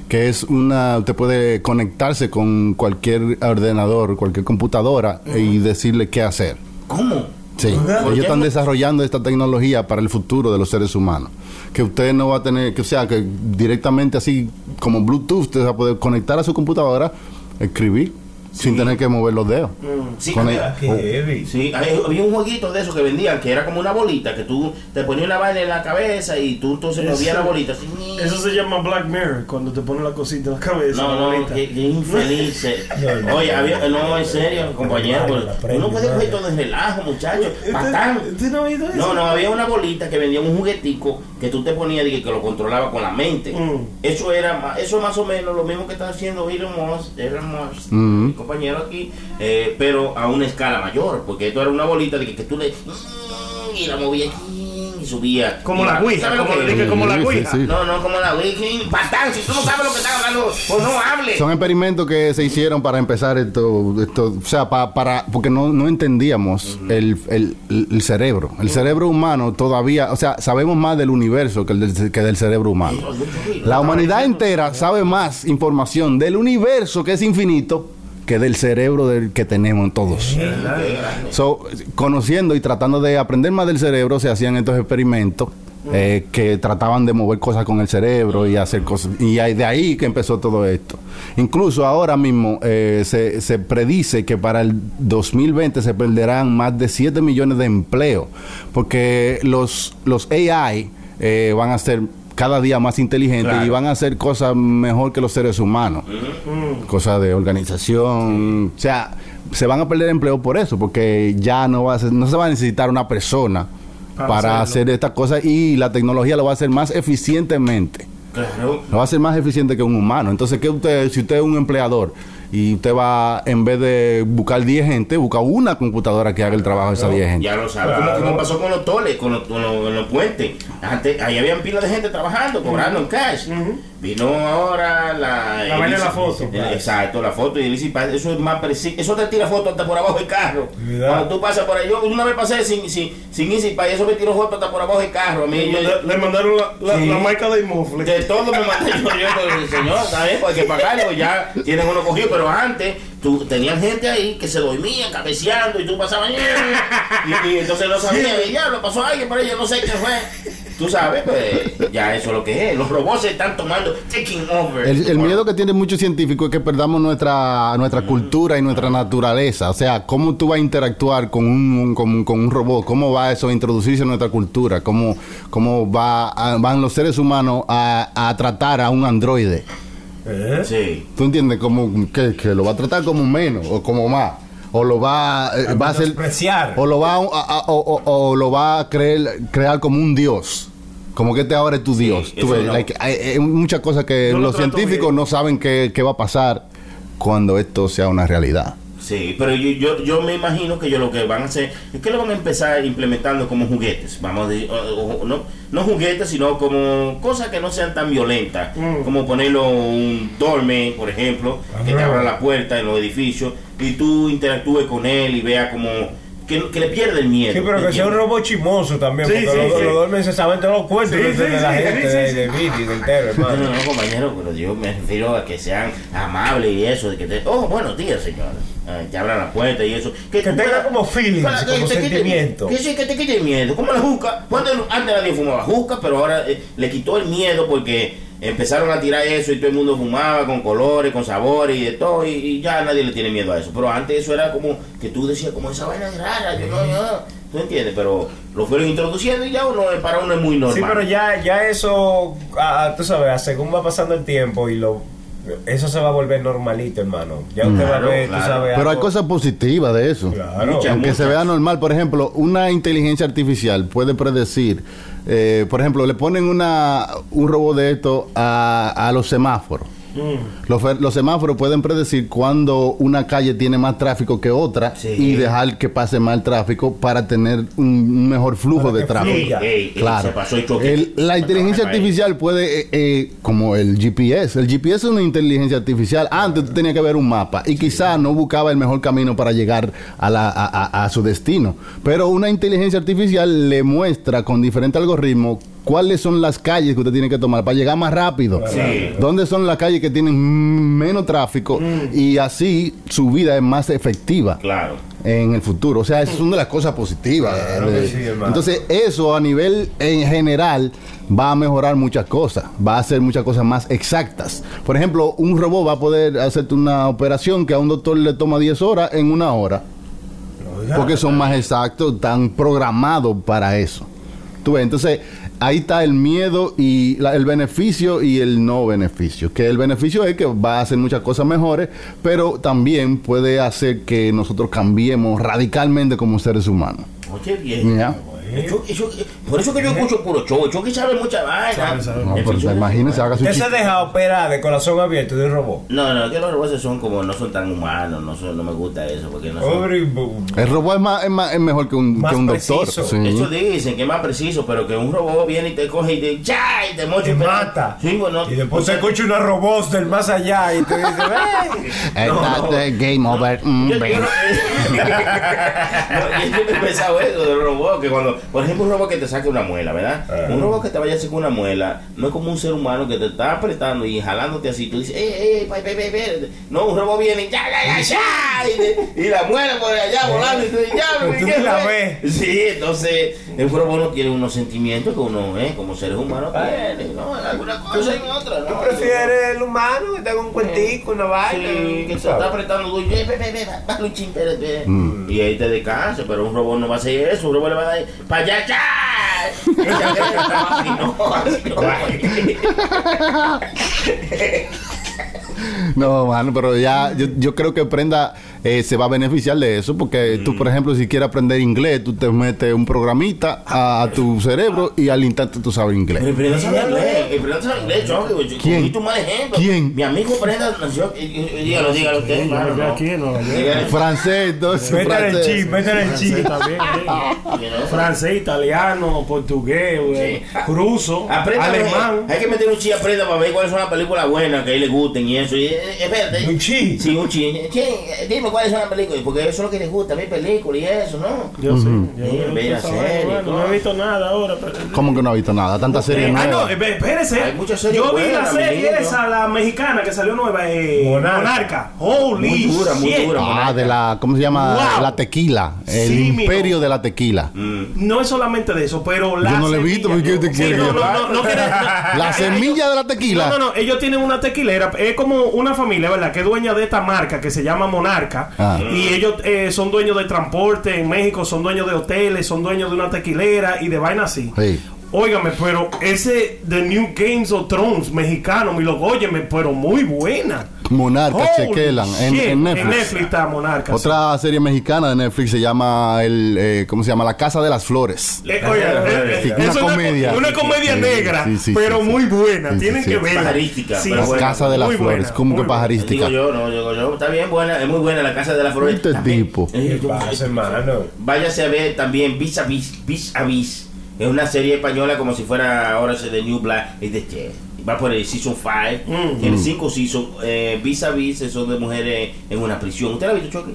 S5: que es una, usted puede conectarse con cualquier ordenador, cualquier computadora y decirle qué hacer.
S7: ¿Cómo?
S5: Sí,
S7: ¿Por
S5: ellos están desarrollando esta tecnología para el futuro de los seres humanos. Que usted no va a tener, que o sea, que directamente así como Bluetooth, usted va a poder conectar a su computadora, escribir, sin tener que mover los dedos.
S7: Sí,
S5: Con
S7: había-
S5: el-
S6: Qué heavy.
S7: Sí, había un jueguito de esos que vendían que era como una bolita, que tú te ponías una vaina en la cabeza y tú entonces
S8: Eso-
S7: movías la bolita. Así,
S8: Eso se llama Black Mirror, cuando te ponen la cosita en la cabeza.
S7: No,
S8: la
S7: no, qué, qué infeliz. Oye, había, no, en serio, compañero. Uno puede coger todo en relajo, muchachos. Patán.
S8: ¿Tú no has oído eso?
S7: No, no, había una bolita que vendía un juguetico que tú te ponías y que, que lo controlaba con la mente.
S8: Mm.
S7: Eso era eso más o menos lo mismo que está haciendo Elon Musk, Elon Musk,
S5: Mm.
S7: mi compañero aquí, eh, pero a una escala mayor, porque esto era una bolita de que, que tú le y la movías y subía.
S8: Como la Ouija,
S7: ¿sabes lo
S8: como
S7: que
S8: le
S7: es?
S8: dije, como la
S5: sí,
S8: Ouija.
S5: sí.
S7: No, no, como la Ouija. Patán, si tú no sabes lo que estás hablando, pues no hables.
S5: Son experimentos que se hicieron para empezar esto, esto o sea, pa- para, porque no, no entendíamos el, el- el cerebro. El cerebro humano todavía, o sea, sabemos más del universo que, el del, que del cerebro humano. La humanidad entera sabe más información del universo que es infinito que del cerebro del que tenemos todos. So, conociendo y tratando de aprender más del cerebro, se hacían estos experimentos eh, que trataban de mover cosas con el cerebro y hacer cosas. Y hay- de ahí que empezó todo esto. Incluso ahora mismo eh, se, se predice que para el 2020 se perderán más de 7 millones de empleos, porque los, los AI eh, van a ser cada día más inteligentes
S7: Claro.
S5: y van a hacer cosas mejor que los seres humanos cosas de organización, o sea, se van a perder empleo por eso, porque ya no va a ser- no se va a necesitar una persona
S8: Para
S5: hacer estas cosas y la tecnología lo va a hacer más eficientemente.
S7: Claro.
S5: Lo va a hacer más eficiente que un humano. Entonces, ¿qué usted, si usted es un empleador y usted va, en vez de buscar 10 gente, busca una computadora que haga el trabajo de esas 10 gente?
S7: Ya lo sabes, como, como pasó con los toles, con los, con los- con los puentes. Antes, ahí habían pilas de gente trabajando, cobrando en cash. Vino ahora la.
S8: La vaina de la foto.
S7: Eh, Exacto, la foto y el Easy Pass, eso es más preciso. Eso te tira foto hasta por abajo del carro. Cuando tú pasas por ahí, yo una vez pasé sin, sin, sin Easy Pass y eso me tiró foto hasta por abajo del carro. A mí, yo,
S8: Le, le mandaron la, la,
S7: Sí.
S8: la marca de Mofle.
S7: de todo me mandé yo, yo pues, señor, bien, porque para pagarlo ya tienen uno cogido, pero antes tú tenían gente ahí que se dormía cabeceando y tú pasabas y, y entonces no sabías, y ya lo pasó alguien por ahí, yo no sé qué fue. tú sabes, pues ya eso es lo que es. Los robots se están tomando, taking over.
S5: El, el miedo que tienen muchos científicos es que perdamos nuestra, nuestra cultura y nuestra naturaleza. O sea, ¿cómo tú vas a interactuar con un, con, con un robot? ¿Cómo va eso a introducirse en nuestra cultura? ¿Cómo, cómo va a- van los seres humanos a, a tratar a un androide?
S7: Sí.
S5: ¿Tú entiendes? Como que, que lo va a tratar como menos o como más. O lo va, eh, va a hacer...
S6: Despreciar.
S5: O lo va a, a- a- o, o- o lo va a creer, crear como un dios. Como que este ahora es tu dios. Tú ves,
S7: no.
S5: like, hay, hay muchas cosas que
S8: lo
S5: los
S8: trato
S5: científicos
S8: bien.
S5: no saben qué, qué va a pasar cuando esto sea una realidad.
S7: Sí, pero yo, yo, yo me imagino que ellos lo que van a hacer es que lo van a empezar implementando como juguetes, vamos a decir, o- o- no, no juguetes, sino como cosas que no sean tan violentas,
S8: Mm.
S7: como ponerlo un dorme, por ejemplo, que te abra la puerta en los edificios y tú interactúes con él y vea como que, que le pierde el miedo.
S6: Sí, pero que sea un robot chismoso también,
S8: Sí,
S6: porque
S8: sí,
S6: los,
S8: sí.
S6: los duermen se saben todos los cuentos
S8: Sí,
S6: de,
S8: sí,
S6: de la
S8: sí,
S6: gente,
S8: sí,
S6: de, de Viti, del Tero,
S7: No,
S6: hermano.
S7: no, no, compañero, pero yo me refiero a que sean amables y eso, de que te, oh, buenos días, señora. Ah, te abran la puerta y eso.
S6: Que tenga como feelings,
S7: Para-
S6: como
S7: que te quite-
S6: sentimiento.
S7: Que sí, que te quite miedo. Como la juca. Cuando antes nadie fumaba juca, pero ahora eh, le quitó el miedo porque empezaron a tirar eso y todo el mundo fumaba con colores, con sabores y de todo. Y, y ya nadie le tiene miedo a eso. Pero antes eso era como que tú decías, como esa vaina es rara. Yo no, yo. ¿Tú entiendes? Pero lo fueron introduciendo y ya uno, para uno es muy normal.
S6: Sí, pero ya, ya eso, ah, tú sabes, según va pasando el tiempo y lo, eso se va a volver normalito, hermano. Ya usted va a
S7: Claro,
S6: ver,
S7: claro.
S6: tú sabes.
S5: Pero hay
S6: algo-
S5: cosas positivas de eso.
S6: Claro.
S7: Muchas.
S5: Aunque se vea normal, por ejemplo, una inteligencia artificial puede predecir, eh, por ejemplo, le ponen una, un robot de esto a, a los semáforos. Los, fe- los semáforos pueden predecir cuando una calle tiene más tráfico que otra
S7: Sí.
S5: y dejar que pase más tráfico para tener un, mejor flujo
S6: Para
S5: de tráfico.
S7: Ey, ey,
S5: Claro.
S7: el
S5: la inteligencia artificial puede, eh, eh, como el GPS, el GPS es una inteligencia artificial. Antes tú tenías que ver un mapa y quizás no buscaba el mejor camino para llegar a, la- a- a- a su destino. Pero una inteligencia artificial le muestra con diferentes algoritmos cuáles son las calles que usted tiene que tomar para llegar más rápido.
S7: Sí.
S5: ¿Dónde son las calles que tienen menos tráfico? Y así su vida es más efectiva
S7: Claro.
S5: en el futuro. O sea, eso es una de las cosas positivas.
S6: Claro que sí, hermano.
S5: Entonces, eso a nivel en general va a mejorar muchas cosas, va a hacer muchas cosas más exactas. Por ejemplo, un robot va a poder hacerte una operación que a un doctor le toma 10 horas en una hora, porque son más exactos, están programados para eso. Tú ves, entonces ahí está el miedo y la- el beneficio y el no beneficio. Que el beneficio es que va a hacer muchas cosas mejores, pero también puede hacer que nosotros cambiemos radicalmente como seres humanos.
S7: Oye, bien.
S5: Ya.
S7: Eso- eso- por eso que yo escucho puro show. Yo que sabe mucha vaina.
S8: Sabe, sabe.
S5: No,
S7: En
S5: pero
S7: ficción-
S5: imagínese, haga su
S6: Usted se deja operar de corazón abierto de un robot.
S7: No, no, que los robots son como, no son tan humanos, no, son, no me gusta eso, porque no son...
S5: El robot es, más, es, más- es mejor que un,
S6: Más
S5: que un doctor.
S6: preciso.
S5: Sí.
S7: Eso dicen que es más preciso, pero que un robot viene y te coge y te, ¡ya! y te mocha
S6: mata.
S7: Sí, bueno.
S6: Y después se escucha una robot del más allá y te dice,
S7: No.
S5: de game over. Mm,
S7: Yo, yo, no, siempre he pensado eso del robot, que cuando, por ejemplo, un robot que te saque una muela, ¿verdad? Un robot que te vaya a sacar una muela, no es como un ser humano que te está apretando y jalándote así, tú dices, ¡eh, eh, pa, pa, pa, pa". No, un robot viene y ya, ya, ya, ya, y, te- y la muela por allá volando y tú dices, ya, ¿qué
S6: la
S7: fue?".
S6: ves.
S7: Sí, entonces, el robot no tiene unos sentimientos que uno, eh, como seres humanos, tiene, ¿no? Alguna cosa en otra, ¿no?
S6: ¿Tú prefieres el humano que tenga un cuentico, una vaina?
S7: Sí, que te
S6: ¿sabes?
S7: está apretando tú, "Eh, ve, ve, ve, va, Luchín, espérate".
S5: Mm.
S7: Y ahí te descansa, pero un robot no va a hacer eso, un robot le va a dar ya. Ella no, así. No,
S5: mano, pero ya yo, yo creo que Prenda eh, se va a beneficiar de eso, porque tú, por ejemplo, si quieres aprender inglés, tú te metes un programita a, a tu cerebro y al instante tú sabes inglés.
S7: el Prenda sabe inglés, el Prenda sabe inglés, choque, güey.
S5: ¿Quién?
S7: Y tú mal ejemplo.
S5: ¿Quién?
S7: Mi amigo Prenda nació, dígalo, dígalo usted,
S8: Sí, yo
S7: hermano,
S8: me quedé
S7: no.
S8: aquí en Nueva York.
S7: Dígalo.
S5: Francés, entonces.
S6: Métele el chip, métele el chip.
S8: también, eh. Francés, italiano, portugués,
S7: Sí.
S8: ruso,
S7: Aprenda,
S8: alemán.
S7: Hay que meter un chi a Prenda para ver cuáles son las películas buenas que a él le gusten y eso. Y, eh, espérate.
S6: Un chi.
S7: Sí, un chi. Chi, Dime cuál las películas, porque eso es lo que les gusta, ver películas y eso, ¿no?
S8: Yo yo-
S7: Sí,
S8: yo-
S7: ver
S8: yo
S7: la
S8: esa
S7: serie, todo.
S8: No he visto nada ahora. Pero...
S5: ¿Cómo que no ha visto nada? Tantas series
S8: Eh, ah, no, eh, espérese.
S7: Hay muchas series
S8: Yo vi la serie esa, la mexicana que salió nueva, eh,
S6: Monarca.
S8: Monarca. Holy
S7: Muy dura, muy
S8: shit.
S7: dura.
S5: Ah, de la, ¿cómo se llama?
S8: Wow.
S5: La tequila. El
S8: Sí,
S5: imperio
S8: mijo.
S5: de la tequila.
S8: No es solamente de eso, pero la
S5: Yo no la he visto,
S8: semilla-
S5: ¿por qué te
S8: Sí, no.
S5: La semilla de la tequila.
S8: No, no, no, ellos tienen una tequilera, es como una familia, ¿verdad? Que es dueña de esta marca que se llama Monarca.
S5: Ah.
S8: Y ellos eh, son dueños de transporte en México, son dueños de hoteles, son dueños de una tequilera y de vainas así.
S5: Sí.
S8: Óigame, pero ese The New Games of Thrones mexicano, mi loco, óyeme, pero muy buena.
S5: Monarca,
S8: Holy
S5: chequelan. En,
S8: shit,
S5: en Netflix.
S8: está Monarca.
S5: Otra serie mexicana de Netflix se llama el, eh, ¿cómo se llama? La Casa de las Flores.
S8: sí. Eh, oye, eh,
S5: Sí,
S8: eh,
S5: una
S8: es
S5: comedia.
S8: Una comedia
S5: Sí,
S8: negra,
S5: sí, sí,
S8: pero
S5: sí, sí.
S8: muy buena.
S5: Sí, sí,
S8: Tienen
S5: sí.
S8: que verla.
S7: Pajarística,
S8: Sí,
S7: pero
S5: La
S7: buena.
S5: Casa de las
S8: Muy
S5: Flores.
S8: buena,
S5: ¿Cómo
S8: muy
S5: que
S8: buena.
S5: pajarística?
S7: Digo yo, no, digo yo, está bien buena, es muy buena la Casa de la Flores.
S5: Este
S7: También,
S5: tipo.
S7: eh. Váyase a ver también Vis a Vis, Vis a Vis. Es una serie española como si fuera ahora de New Black. Es de che. Va por el season 5.
S8: Mm.
S7: Tiene 5 seasons. Eh, vis a Vis son de mujeres en una prisión. ¿Usted la ha visto, Choque?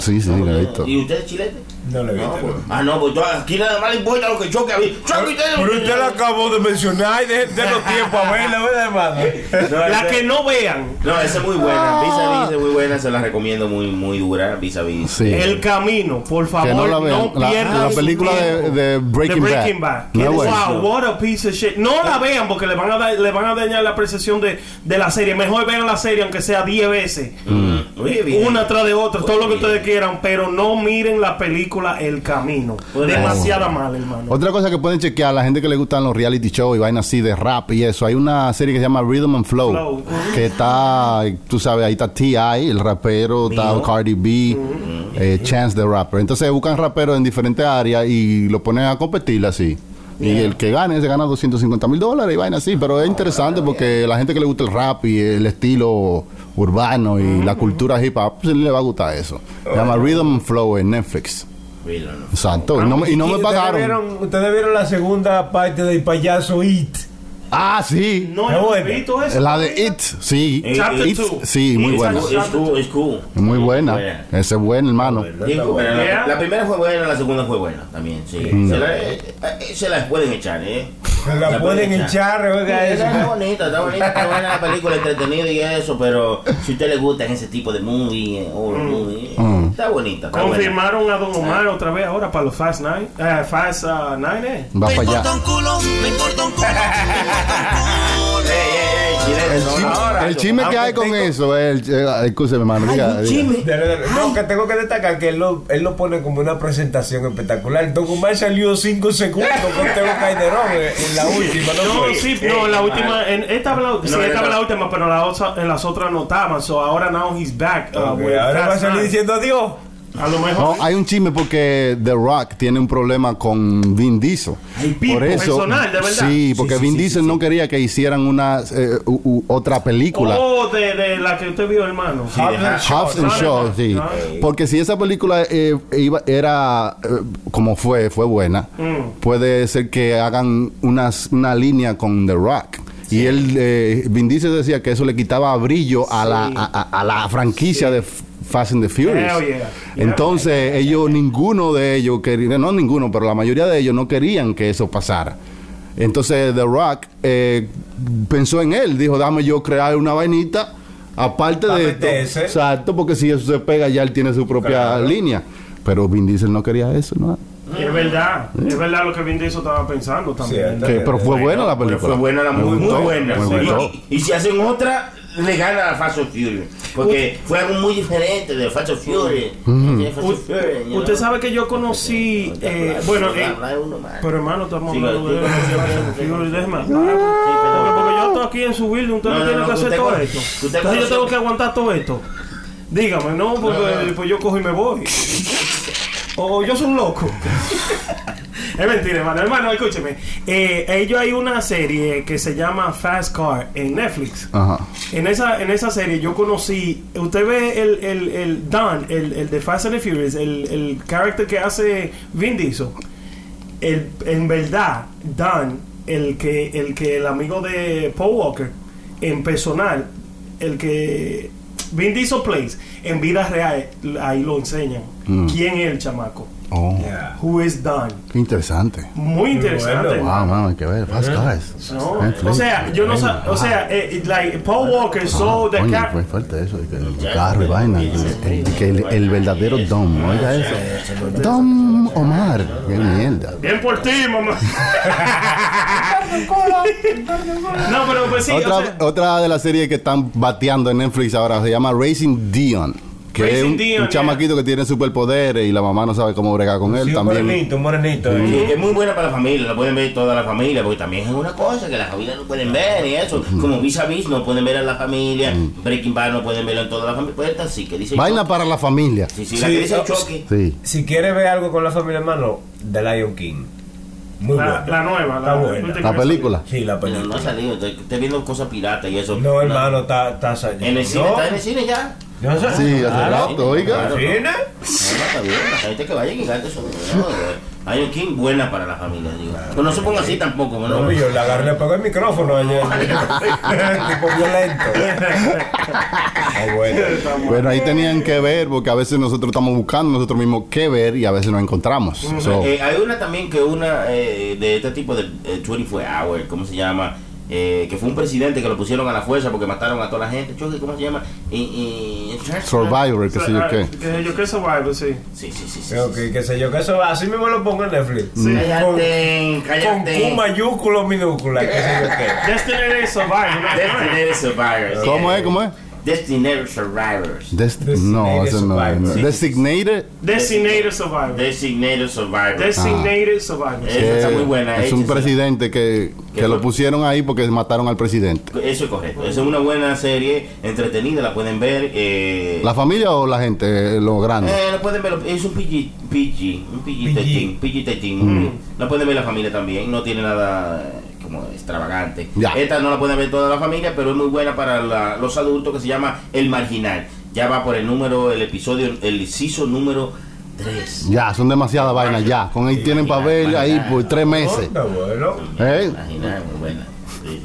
S5: Sí, sí,
S7: No,
S5: la he
S7: no.
S5: visto.
S7: ¿Y usted es chilete?
S6: No lo he
S7: No,
S6: visto.
S7: pues.
S6: no.
S7: Ah, no, pues aquí nada más le importa lo que Choque ha visto. Choque, usted
S6: Pero usted lo acabó de mencionar y de, de los tiempos a verla, ¿verdad, hermano?
S7: No,
S8: La que no vean.
S7: No, esa es muy buena. Vis a Vis es muy buena. Se la recomiendo muy, muy dura. Vis a Vis.
S5: Sí.
S8: El camino, por favor,
S5: Que no la vean. La-
S8: pierdan
S5: la
S8: su
S5: película de- Breaking
S8: The
S5: Bad. No
S8: wow, what a piece of shit. No la vean porque le van a, da- le van a dañar la apreciación de, de la serie. Mejor vean la serie aunque sea 10 veces.
S7: Bien.
S8: Una tras de otra, todo lo que
S7: bien.
S8: ustedes quieran, pero no miren la película El Camino. Demasiada mal, hermano.
S5: Otra cosa que pueden chequear a la gente que le gustan los reality shows y vainas así de rap y eso. Hay una serie que se llama Rhythm and Flow.
S8: Flow.
S5: Que está, tú sabes, ahí está T.I., el rapero, está Cardi B, eh, Chance the Rapper. Entonces buscan raperos en diferentes áreas y lo ponen a competir así. Y el que gane se gana 250 mil dólares y vaina así. Pero es interesante porque la gente que le gusta el rap y el estilo urbano y la cultura hip hop, pues le va a gustar eso. Se llama Rhythm Flow en Netflix. Exacto. Y no, me- y no me
S6: ¿Ustedes
S5: pagaron.
S6: vieron- Ustedes vieron la segunda parte del payaso It.
S5: Ah, sí.
S8: No he
S6: buena.
S8: visto eso.
S5: La de It, sí.
S7: Eh,
S8: Chapter
S5: It,
S8: two.
S5: sí, muy buena.
S7: Es cool, es cool.
S5: Muy buena.
S7: Buena.
S5: Ese es bueno, hermano.
S7: La,
S8: Yeah.
S7: la primera fue buena, la segunda fue buena también, sí. Se, la, eh, eh, se las pueden echar, ¿eh?
S6: Se la pueden echar, oiga eso.
S7: Está bonita, está bonita, está buena la película, entretenida y eso, pero si a usted le gusta ese tipo de movie, horror movie, eh,
S5: Mm.
S7: está bonita, está buena.
S8: Confirmaron a Don Omar otra vez ahora para los Fast Nine. Eh, Fast uh, Nine, eh.
S5: Va para allá.
S7: Ey, ey, ey, chileno,
S5: El
S7: no,
S5: chisme,
S7: ahora,
S5: el chisme que
S6: aunque
S5: hay con
S6: tengo-
S5: eso es el. eh, Escúcheme, hermano. diga, diga.
S6: De- de- de- No, que tengo que destacar que él lo, él lo pone como una presentación espectacular. Omar salió 5 segundos con Tego Calderón en, en la última, ¿no?
S8: No, sí, no, en la última, en esta, la, sí, esta
S7: no.
S8: fue la última, pero la otra- en las otras no estaban, so ahora now he's back. uh,
S6: ahora va a salir diciendo adiós.
S8: A lo mejor.
S5: No, hay un chisme porque The Rock tiene un problema con Vin Diesel.
S8: Ay,
S5: Por eso,
S8: personal, de verdad.
S5: sí, porque
S6: Sí, sí,
S5: Vin
S6: sí,
S5: Diesel
S6: sí,
S5: no quería que hicieran una eh, u- u- otra película.
S8: Oh, de, de la que usted vio, hermano.
S7: Hobbs
S5: and
S8: Shaw,
S5: sí.
S8: Ah.
S5: Porque si esa película eh, iba- era eh, como fue, fue buena,
S8: Mm.
S5: puede ser que hagan unas, una línea con The Rock. Y él, eh, Vin Diesel decía que eso le quitaba brillo a, la, a, a- a la franquicia de Fast and the Furious.
S8: Hell yeah.
S5: Entonces, ellos, ninguno de ellos querían, no ninguno, pero la mayoría de ellos no querían que eso pasara. Entonces, The Rock eh, pensó en él, dijo, dame yo crear una vainita aparte
S6: Pa'
S5: de esto.
S6: meterse.
S5: Exacto, porque si eso se pega, ya él tiene su propia
S6: Claro.
S5: línea. Pero Vin Diesel no quería eso, ¿no?
S8: Es verdad, es verdad lo que Vin Diesel estaba pensando también.
S6: Sí,
S5: Que- pero fue buena la
S7: Pero
S5: película.
S7: fue buena, la muy, buena. sí. y si hacen otra, le gana a Fast and Furious. Porque fue algo muy diferente de Fast and Furious. Fast you
S8: Usted sabe que yo conocí, eh, bueno, eh, pero hermano, estamos hablando de Fury, déjeme.
S7: Sí,
S8: Porque, yo estoy aquí en su building, usted no,
S7: No, no,
S8: tiene que hacer todo esto. Entonces yo tengo que aguantar todo esto. Dígame, no, porque pues yo cojo y me voy. o yo soy un loco. Es mentira, hermano. Hermano, escúcheme. Eh, ellos hay una serie que se llama Fast Car en Netflix.
S5: Ajá.
S8: En esa, en esa serie yo conocí. Usted ve el, el, el Don, el, el de Fast and the Furious, el, el character que hace Vin Diesel. El, en verdad, Don, el que, el que el amigo de Paul Walker, en personal, el que Vin Diesel Plays, en vida real, ahí lo enseñan.
S5: Mm.
S8: ¿Quién es el chamaco?
S5: Oh,
S8: Who is Don?
S5: qué interesante.
S8: Muy interesante.
S6: bueno.
S5: Wow, man, hay que ver. Fast Guys.
S8: No,
S5: Netflix.
S8: o sea, yo no sé, o sea, eh, like Paul Walker so the
S5: Coño,
S8: car-
S5: fue fuerte eso, el carro y vaina, el, el- que el, el verdadero Dom, oiga eso. Dom Omar, qué mierda.
S8: Bien por ti, mamá. no, pero pues sí,
S5: otra,
S8: o sea,
S5: otra de las series que están bateando en Netflix ahora se llama Racing Dion. Que es
S8: Racing
S5: un,
S8: Dion,
S5: un chamaquito que tiene superpoderes y la mamá no sabe cómo bregar con él.
S6: Sí, un
S5: también.
S6: morenito, un morenito.
S7: Sí, es muy buena para la familia, la pueden ver toda la familia, porque también es una cosa que las familias no pueden ver y eso. Como vis a vis no pueden ver a la familia, Breaking Bad no pueden verlo en toda la familia. Pues esta sí que dice.
S5: Vaina
S7: Chucky.
S5: para la familia.
S7: Sí, sí, la que dice
S6: no,
S7: Chucky.
S5: Sí.
S6: Si quieres ver algo con la familia, hermano, The Lion King. Muy
S8: la,
S6: buena.
S8: la nueva,
S6: Está
S8: la,
S6: buena.
S5: La película.
S6: Sí, la
S7: Pero no
S6: película.
S7: ha salido, estoy, estoy viendo cosas piratas y eso.
S6: No, hermano, está, está saliendo.
S7: En el cine,
S6: No,
S7: está en el cine ya.
S6: No sé.
S5: Sí, hace
S6: Claro.
S5: rato, oiga.
S7: Claro. No, bien, la gente que vaya y eso. No, Lion King buena para la familia, digo. Pero no se ponga así tampoco, ¿no?
S6: No, yo le agarré, le pegó el micrófono ayer. tipo violento. Ay, bueno.
S5: Bueno, ahí tenían que ver, porque a veces nosotros estamos buscando nosotros mismos qué ver y a veces no encontramos. So,
S7: Eh, hay una también que una eh, de este tipo de eh, 24 Hour, ¿cómo se llama? Eh, que fue un presidente que lo pusieron a la fuerza porque mataron a toda la gente. ¿Cómo se llama? Y, y-
S5: Survivor, qué sé yo qué.
S8: Que yo que Survivor, sí.
S7: Sí, sí, sí. sí,
S6: Creo
S7: sí.
S6: que, sé yo, que eso así mismo lo pongo en Netflix.
S7: Cállate,
S6: Con Q
S7: cállate.
S6: mayúsculo minúscula, qué sé yo qué.
S8: Destiny Survivor. ¿no?
S7: Designated Survivors.
S5: ¿Cómo es? ¿Cómo es?
S7: Designated Survivors.
S5: Des-
S6: Designated
S5: no, eso no no. Designated.
S8: Designated Survivor.
S7: Designated Survivors.
S8: Designated Survivor.
S7: Eh, Esa está muy buena,
S5: Es un presidente que, que
S7: ¿Qué
S5: lo pusieron ahí porque mataron al presidente.
S7: Eso es correcto. Esa es una buena serie, entretenida, la pueden ver. Eh,
S5: ¿La familia o la gente? eh, Los grandes.
S7: Eh, lo pueden ver, es un PG, PG, un PG-13, PG-13. La pueden ver la familia también, no tiene nada como extravagante.
S5: Ya.
S7: Esta no la pueden ver toda la familia, pero es muy buena para la- los adultos que se llama El Marginal. Ya va por el número, el episodio, el inciso número 3.
S5: Ya, son demasiadas vainas ya. Con ahí tienen para ver ahí por tres meses.
S6: Onda, bueno.
S5: ¿Eh?
S7: Marginal, muy buena.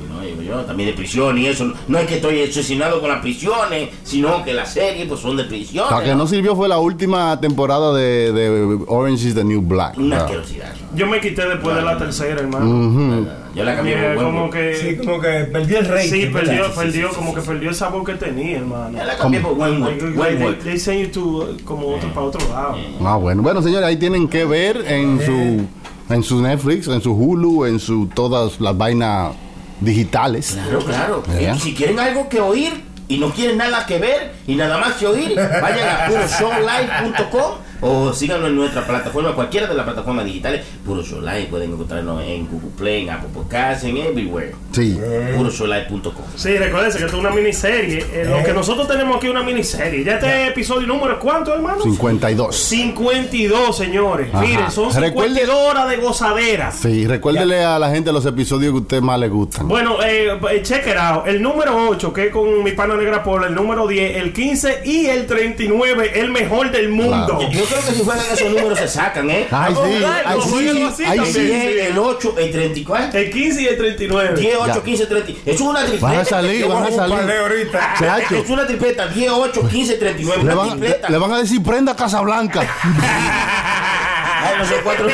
S7: No, digo yo, también de prisión y eso. No es que estoy obsesionado con las prisiones, sino que las series pues son de prisión.
S5: La que no sirvió fue la última temporada de, de Orange is the New Black.
S7: Una
S5: Ah.
S7: asquerosidad.
S8: Yo me quité después de la tercera, hermano.
S5: Ujú.
S7: Yo la cambié
S8: Yeah, como que.
S6: Sí, como que perdió el rating.
S8: Sí, perdió,
S6: Sí,
S8: perdió,
S6: sí,
S8: como
S6: sí,
S8: que
S6: sí.
S8: perdió el sabor que tenía, hermano.
S7: Yo la cambié por Buen
S8: they, they send you to, uh, como otro, para otro lado.
S5: Ah, bueno. Bueno, señores, ahí tienen que ver en su en su Netflix, en su Hulu, en su todas las vainas digitales.
S7: Claro, claro.
S5: ¿Verdad?
S7: Y si quieren algo que oír y no quieren nada que ver y nada más que oír, vayan a puroshowlive.com o síganos en nuestra plataforma, cualquiera de las plataformas digitales. Puro Show Live, pueden encontrarnos en Google Play, en Apple Podcasts, en everywhere.
S5: Sí.
S7: Puroshowlive.com.
S8: Sí, recuérdense que esto es una miniserie. Eh, Lo que nosotros tenemos aquí es una miniserie. Ya este episodio número ¿cuánto, hermano?
S5: 52.
S8: 52, señores.
S5: Ajá.
S8: Miren, son 52
S5: Recuerde-
S8: horas de gozadera.
S5: Sí, recuérdele a la gente los episodios que a usted más le gustan.
S8: Bueno, eh, eh, check it out. El número 8, que es con mi pana Negra Pola, el número 10, el 15 y el 39, el mejor del mundo.
S5: Claro.
S7: Yo creo que si fueran esos números se sacan, ¿eh?
S5: Ay, sí, ay, sí,
S7: El
S8: también.
S5: sí.
S7: 10, el 8, el 34.
S8: El 15 y el 39.
S7: 10, 8,
S5: Ya.
S7: 15, 30. Eso es una tripleta.
S5: Van a salir, van a salir.
S6: ahorita.
S7: Es una tripleta. 10, 8, 15, 39.
S5: Le
S7: Una
S5: van,
S7: tripleta.
S5: le van a decir prenda Casablanca.
S7: Ay, no son cuatro.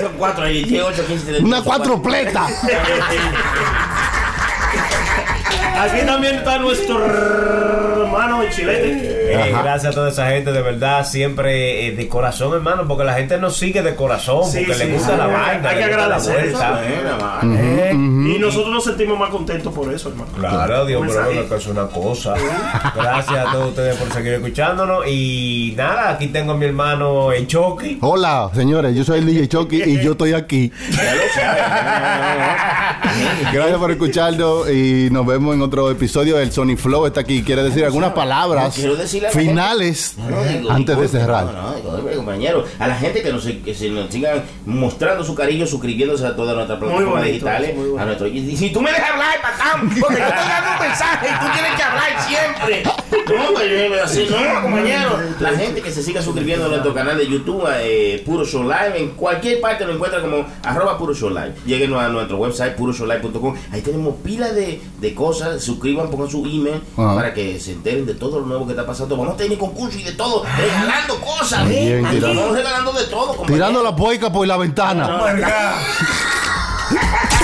S7: son cuatro ahí. 10, 8, 15, 39.
S5: Una cuatropleta.
S8: Aquí también está nuestro hermano el chilete.
S6: Eh,
S5: Ajá.
S6: gracias a toda esa gente, de verdad, siempre eh, de corazón, hermano, porque la gente nos sigue de corazón,
S8: Sí,
S6: porque
S8: sí,
S6: le gusta
S8: sí.
S6: la vaina,
S8: Hay que agradecer.
S6: Eh,
S8: Y nosotros nos sentimos más contentos por eso, hermano.
S6: Claro, Dios que es una cosa. Gracias a todos ustedes por seguir escuchándonos. Y nada, aquí tengo a mi hermano el Chucky.
S5: Hola, señores, yo soy el DJ Chucky y yo estoy aquí.
S7: Ya lo sabes.
S5: Gracias por escucharnos y nos vemos en otro episodio. El Sony Flow está aquí. Quiere decir algunas palabras
S7: No, quiero decirle a la
S5: finales
S7: No, digo,
S5: antes de cerrar.
S7: No, no, digo, oye, compañero, a la gente que nos, que se nos sigan mostrando su cariño, suscribiéndose a todas nuestras plataformas
S8: bonito,
S7: digitales.
S8: muy bonito.
S7: A nuestro, y si tú me dejas hablar, patán, porque yo estoy dando un mensaje y tú tienes que hablar siempre. No, así no, compañero. La gente que se siga suscribiendo a nuestro canal de YouTube, eh, Puro Show Live, en cualquier parte lo encuentra como arroba Puro Show Live. Lleguen a nuestro website puroshowlive.com. Ahí tenemos pila de, de cosas. Suscriban, pongan su email
S5: Ajá.
S7: para que se enteren de todo lo nuevo que está pasando. Vamos a tener concurso y de todo, regalando cosas. ¿eh? Aquí
S5: tirando.
S7: Vamos regalando de todo, compañero.
S5: Tirando la puerca por la ventana.
S1: No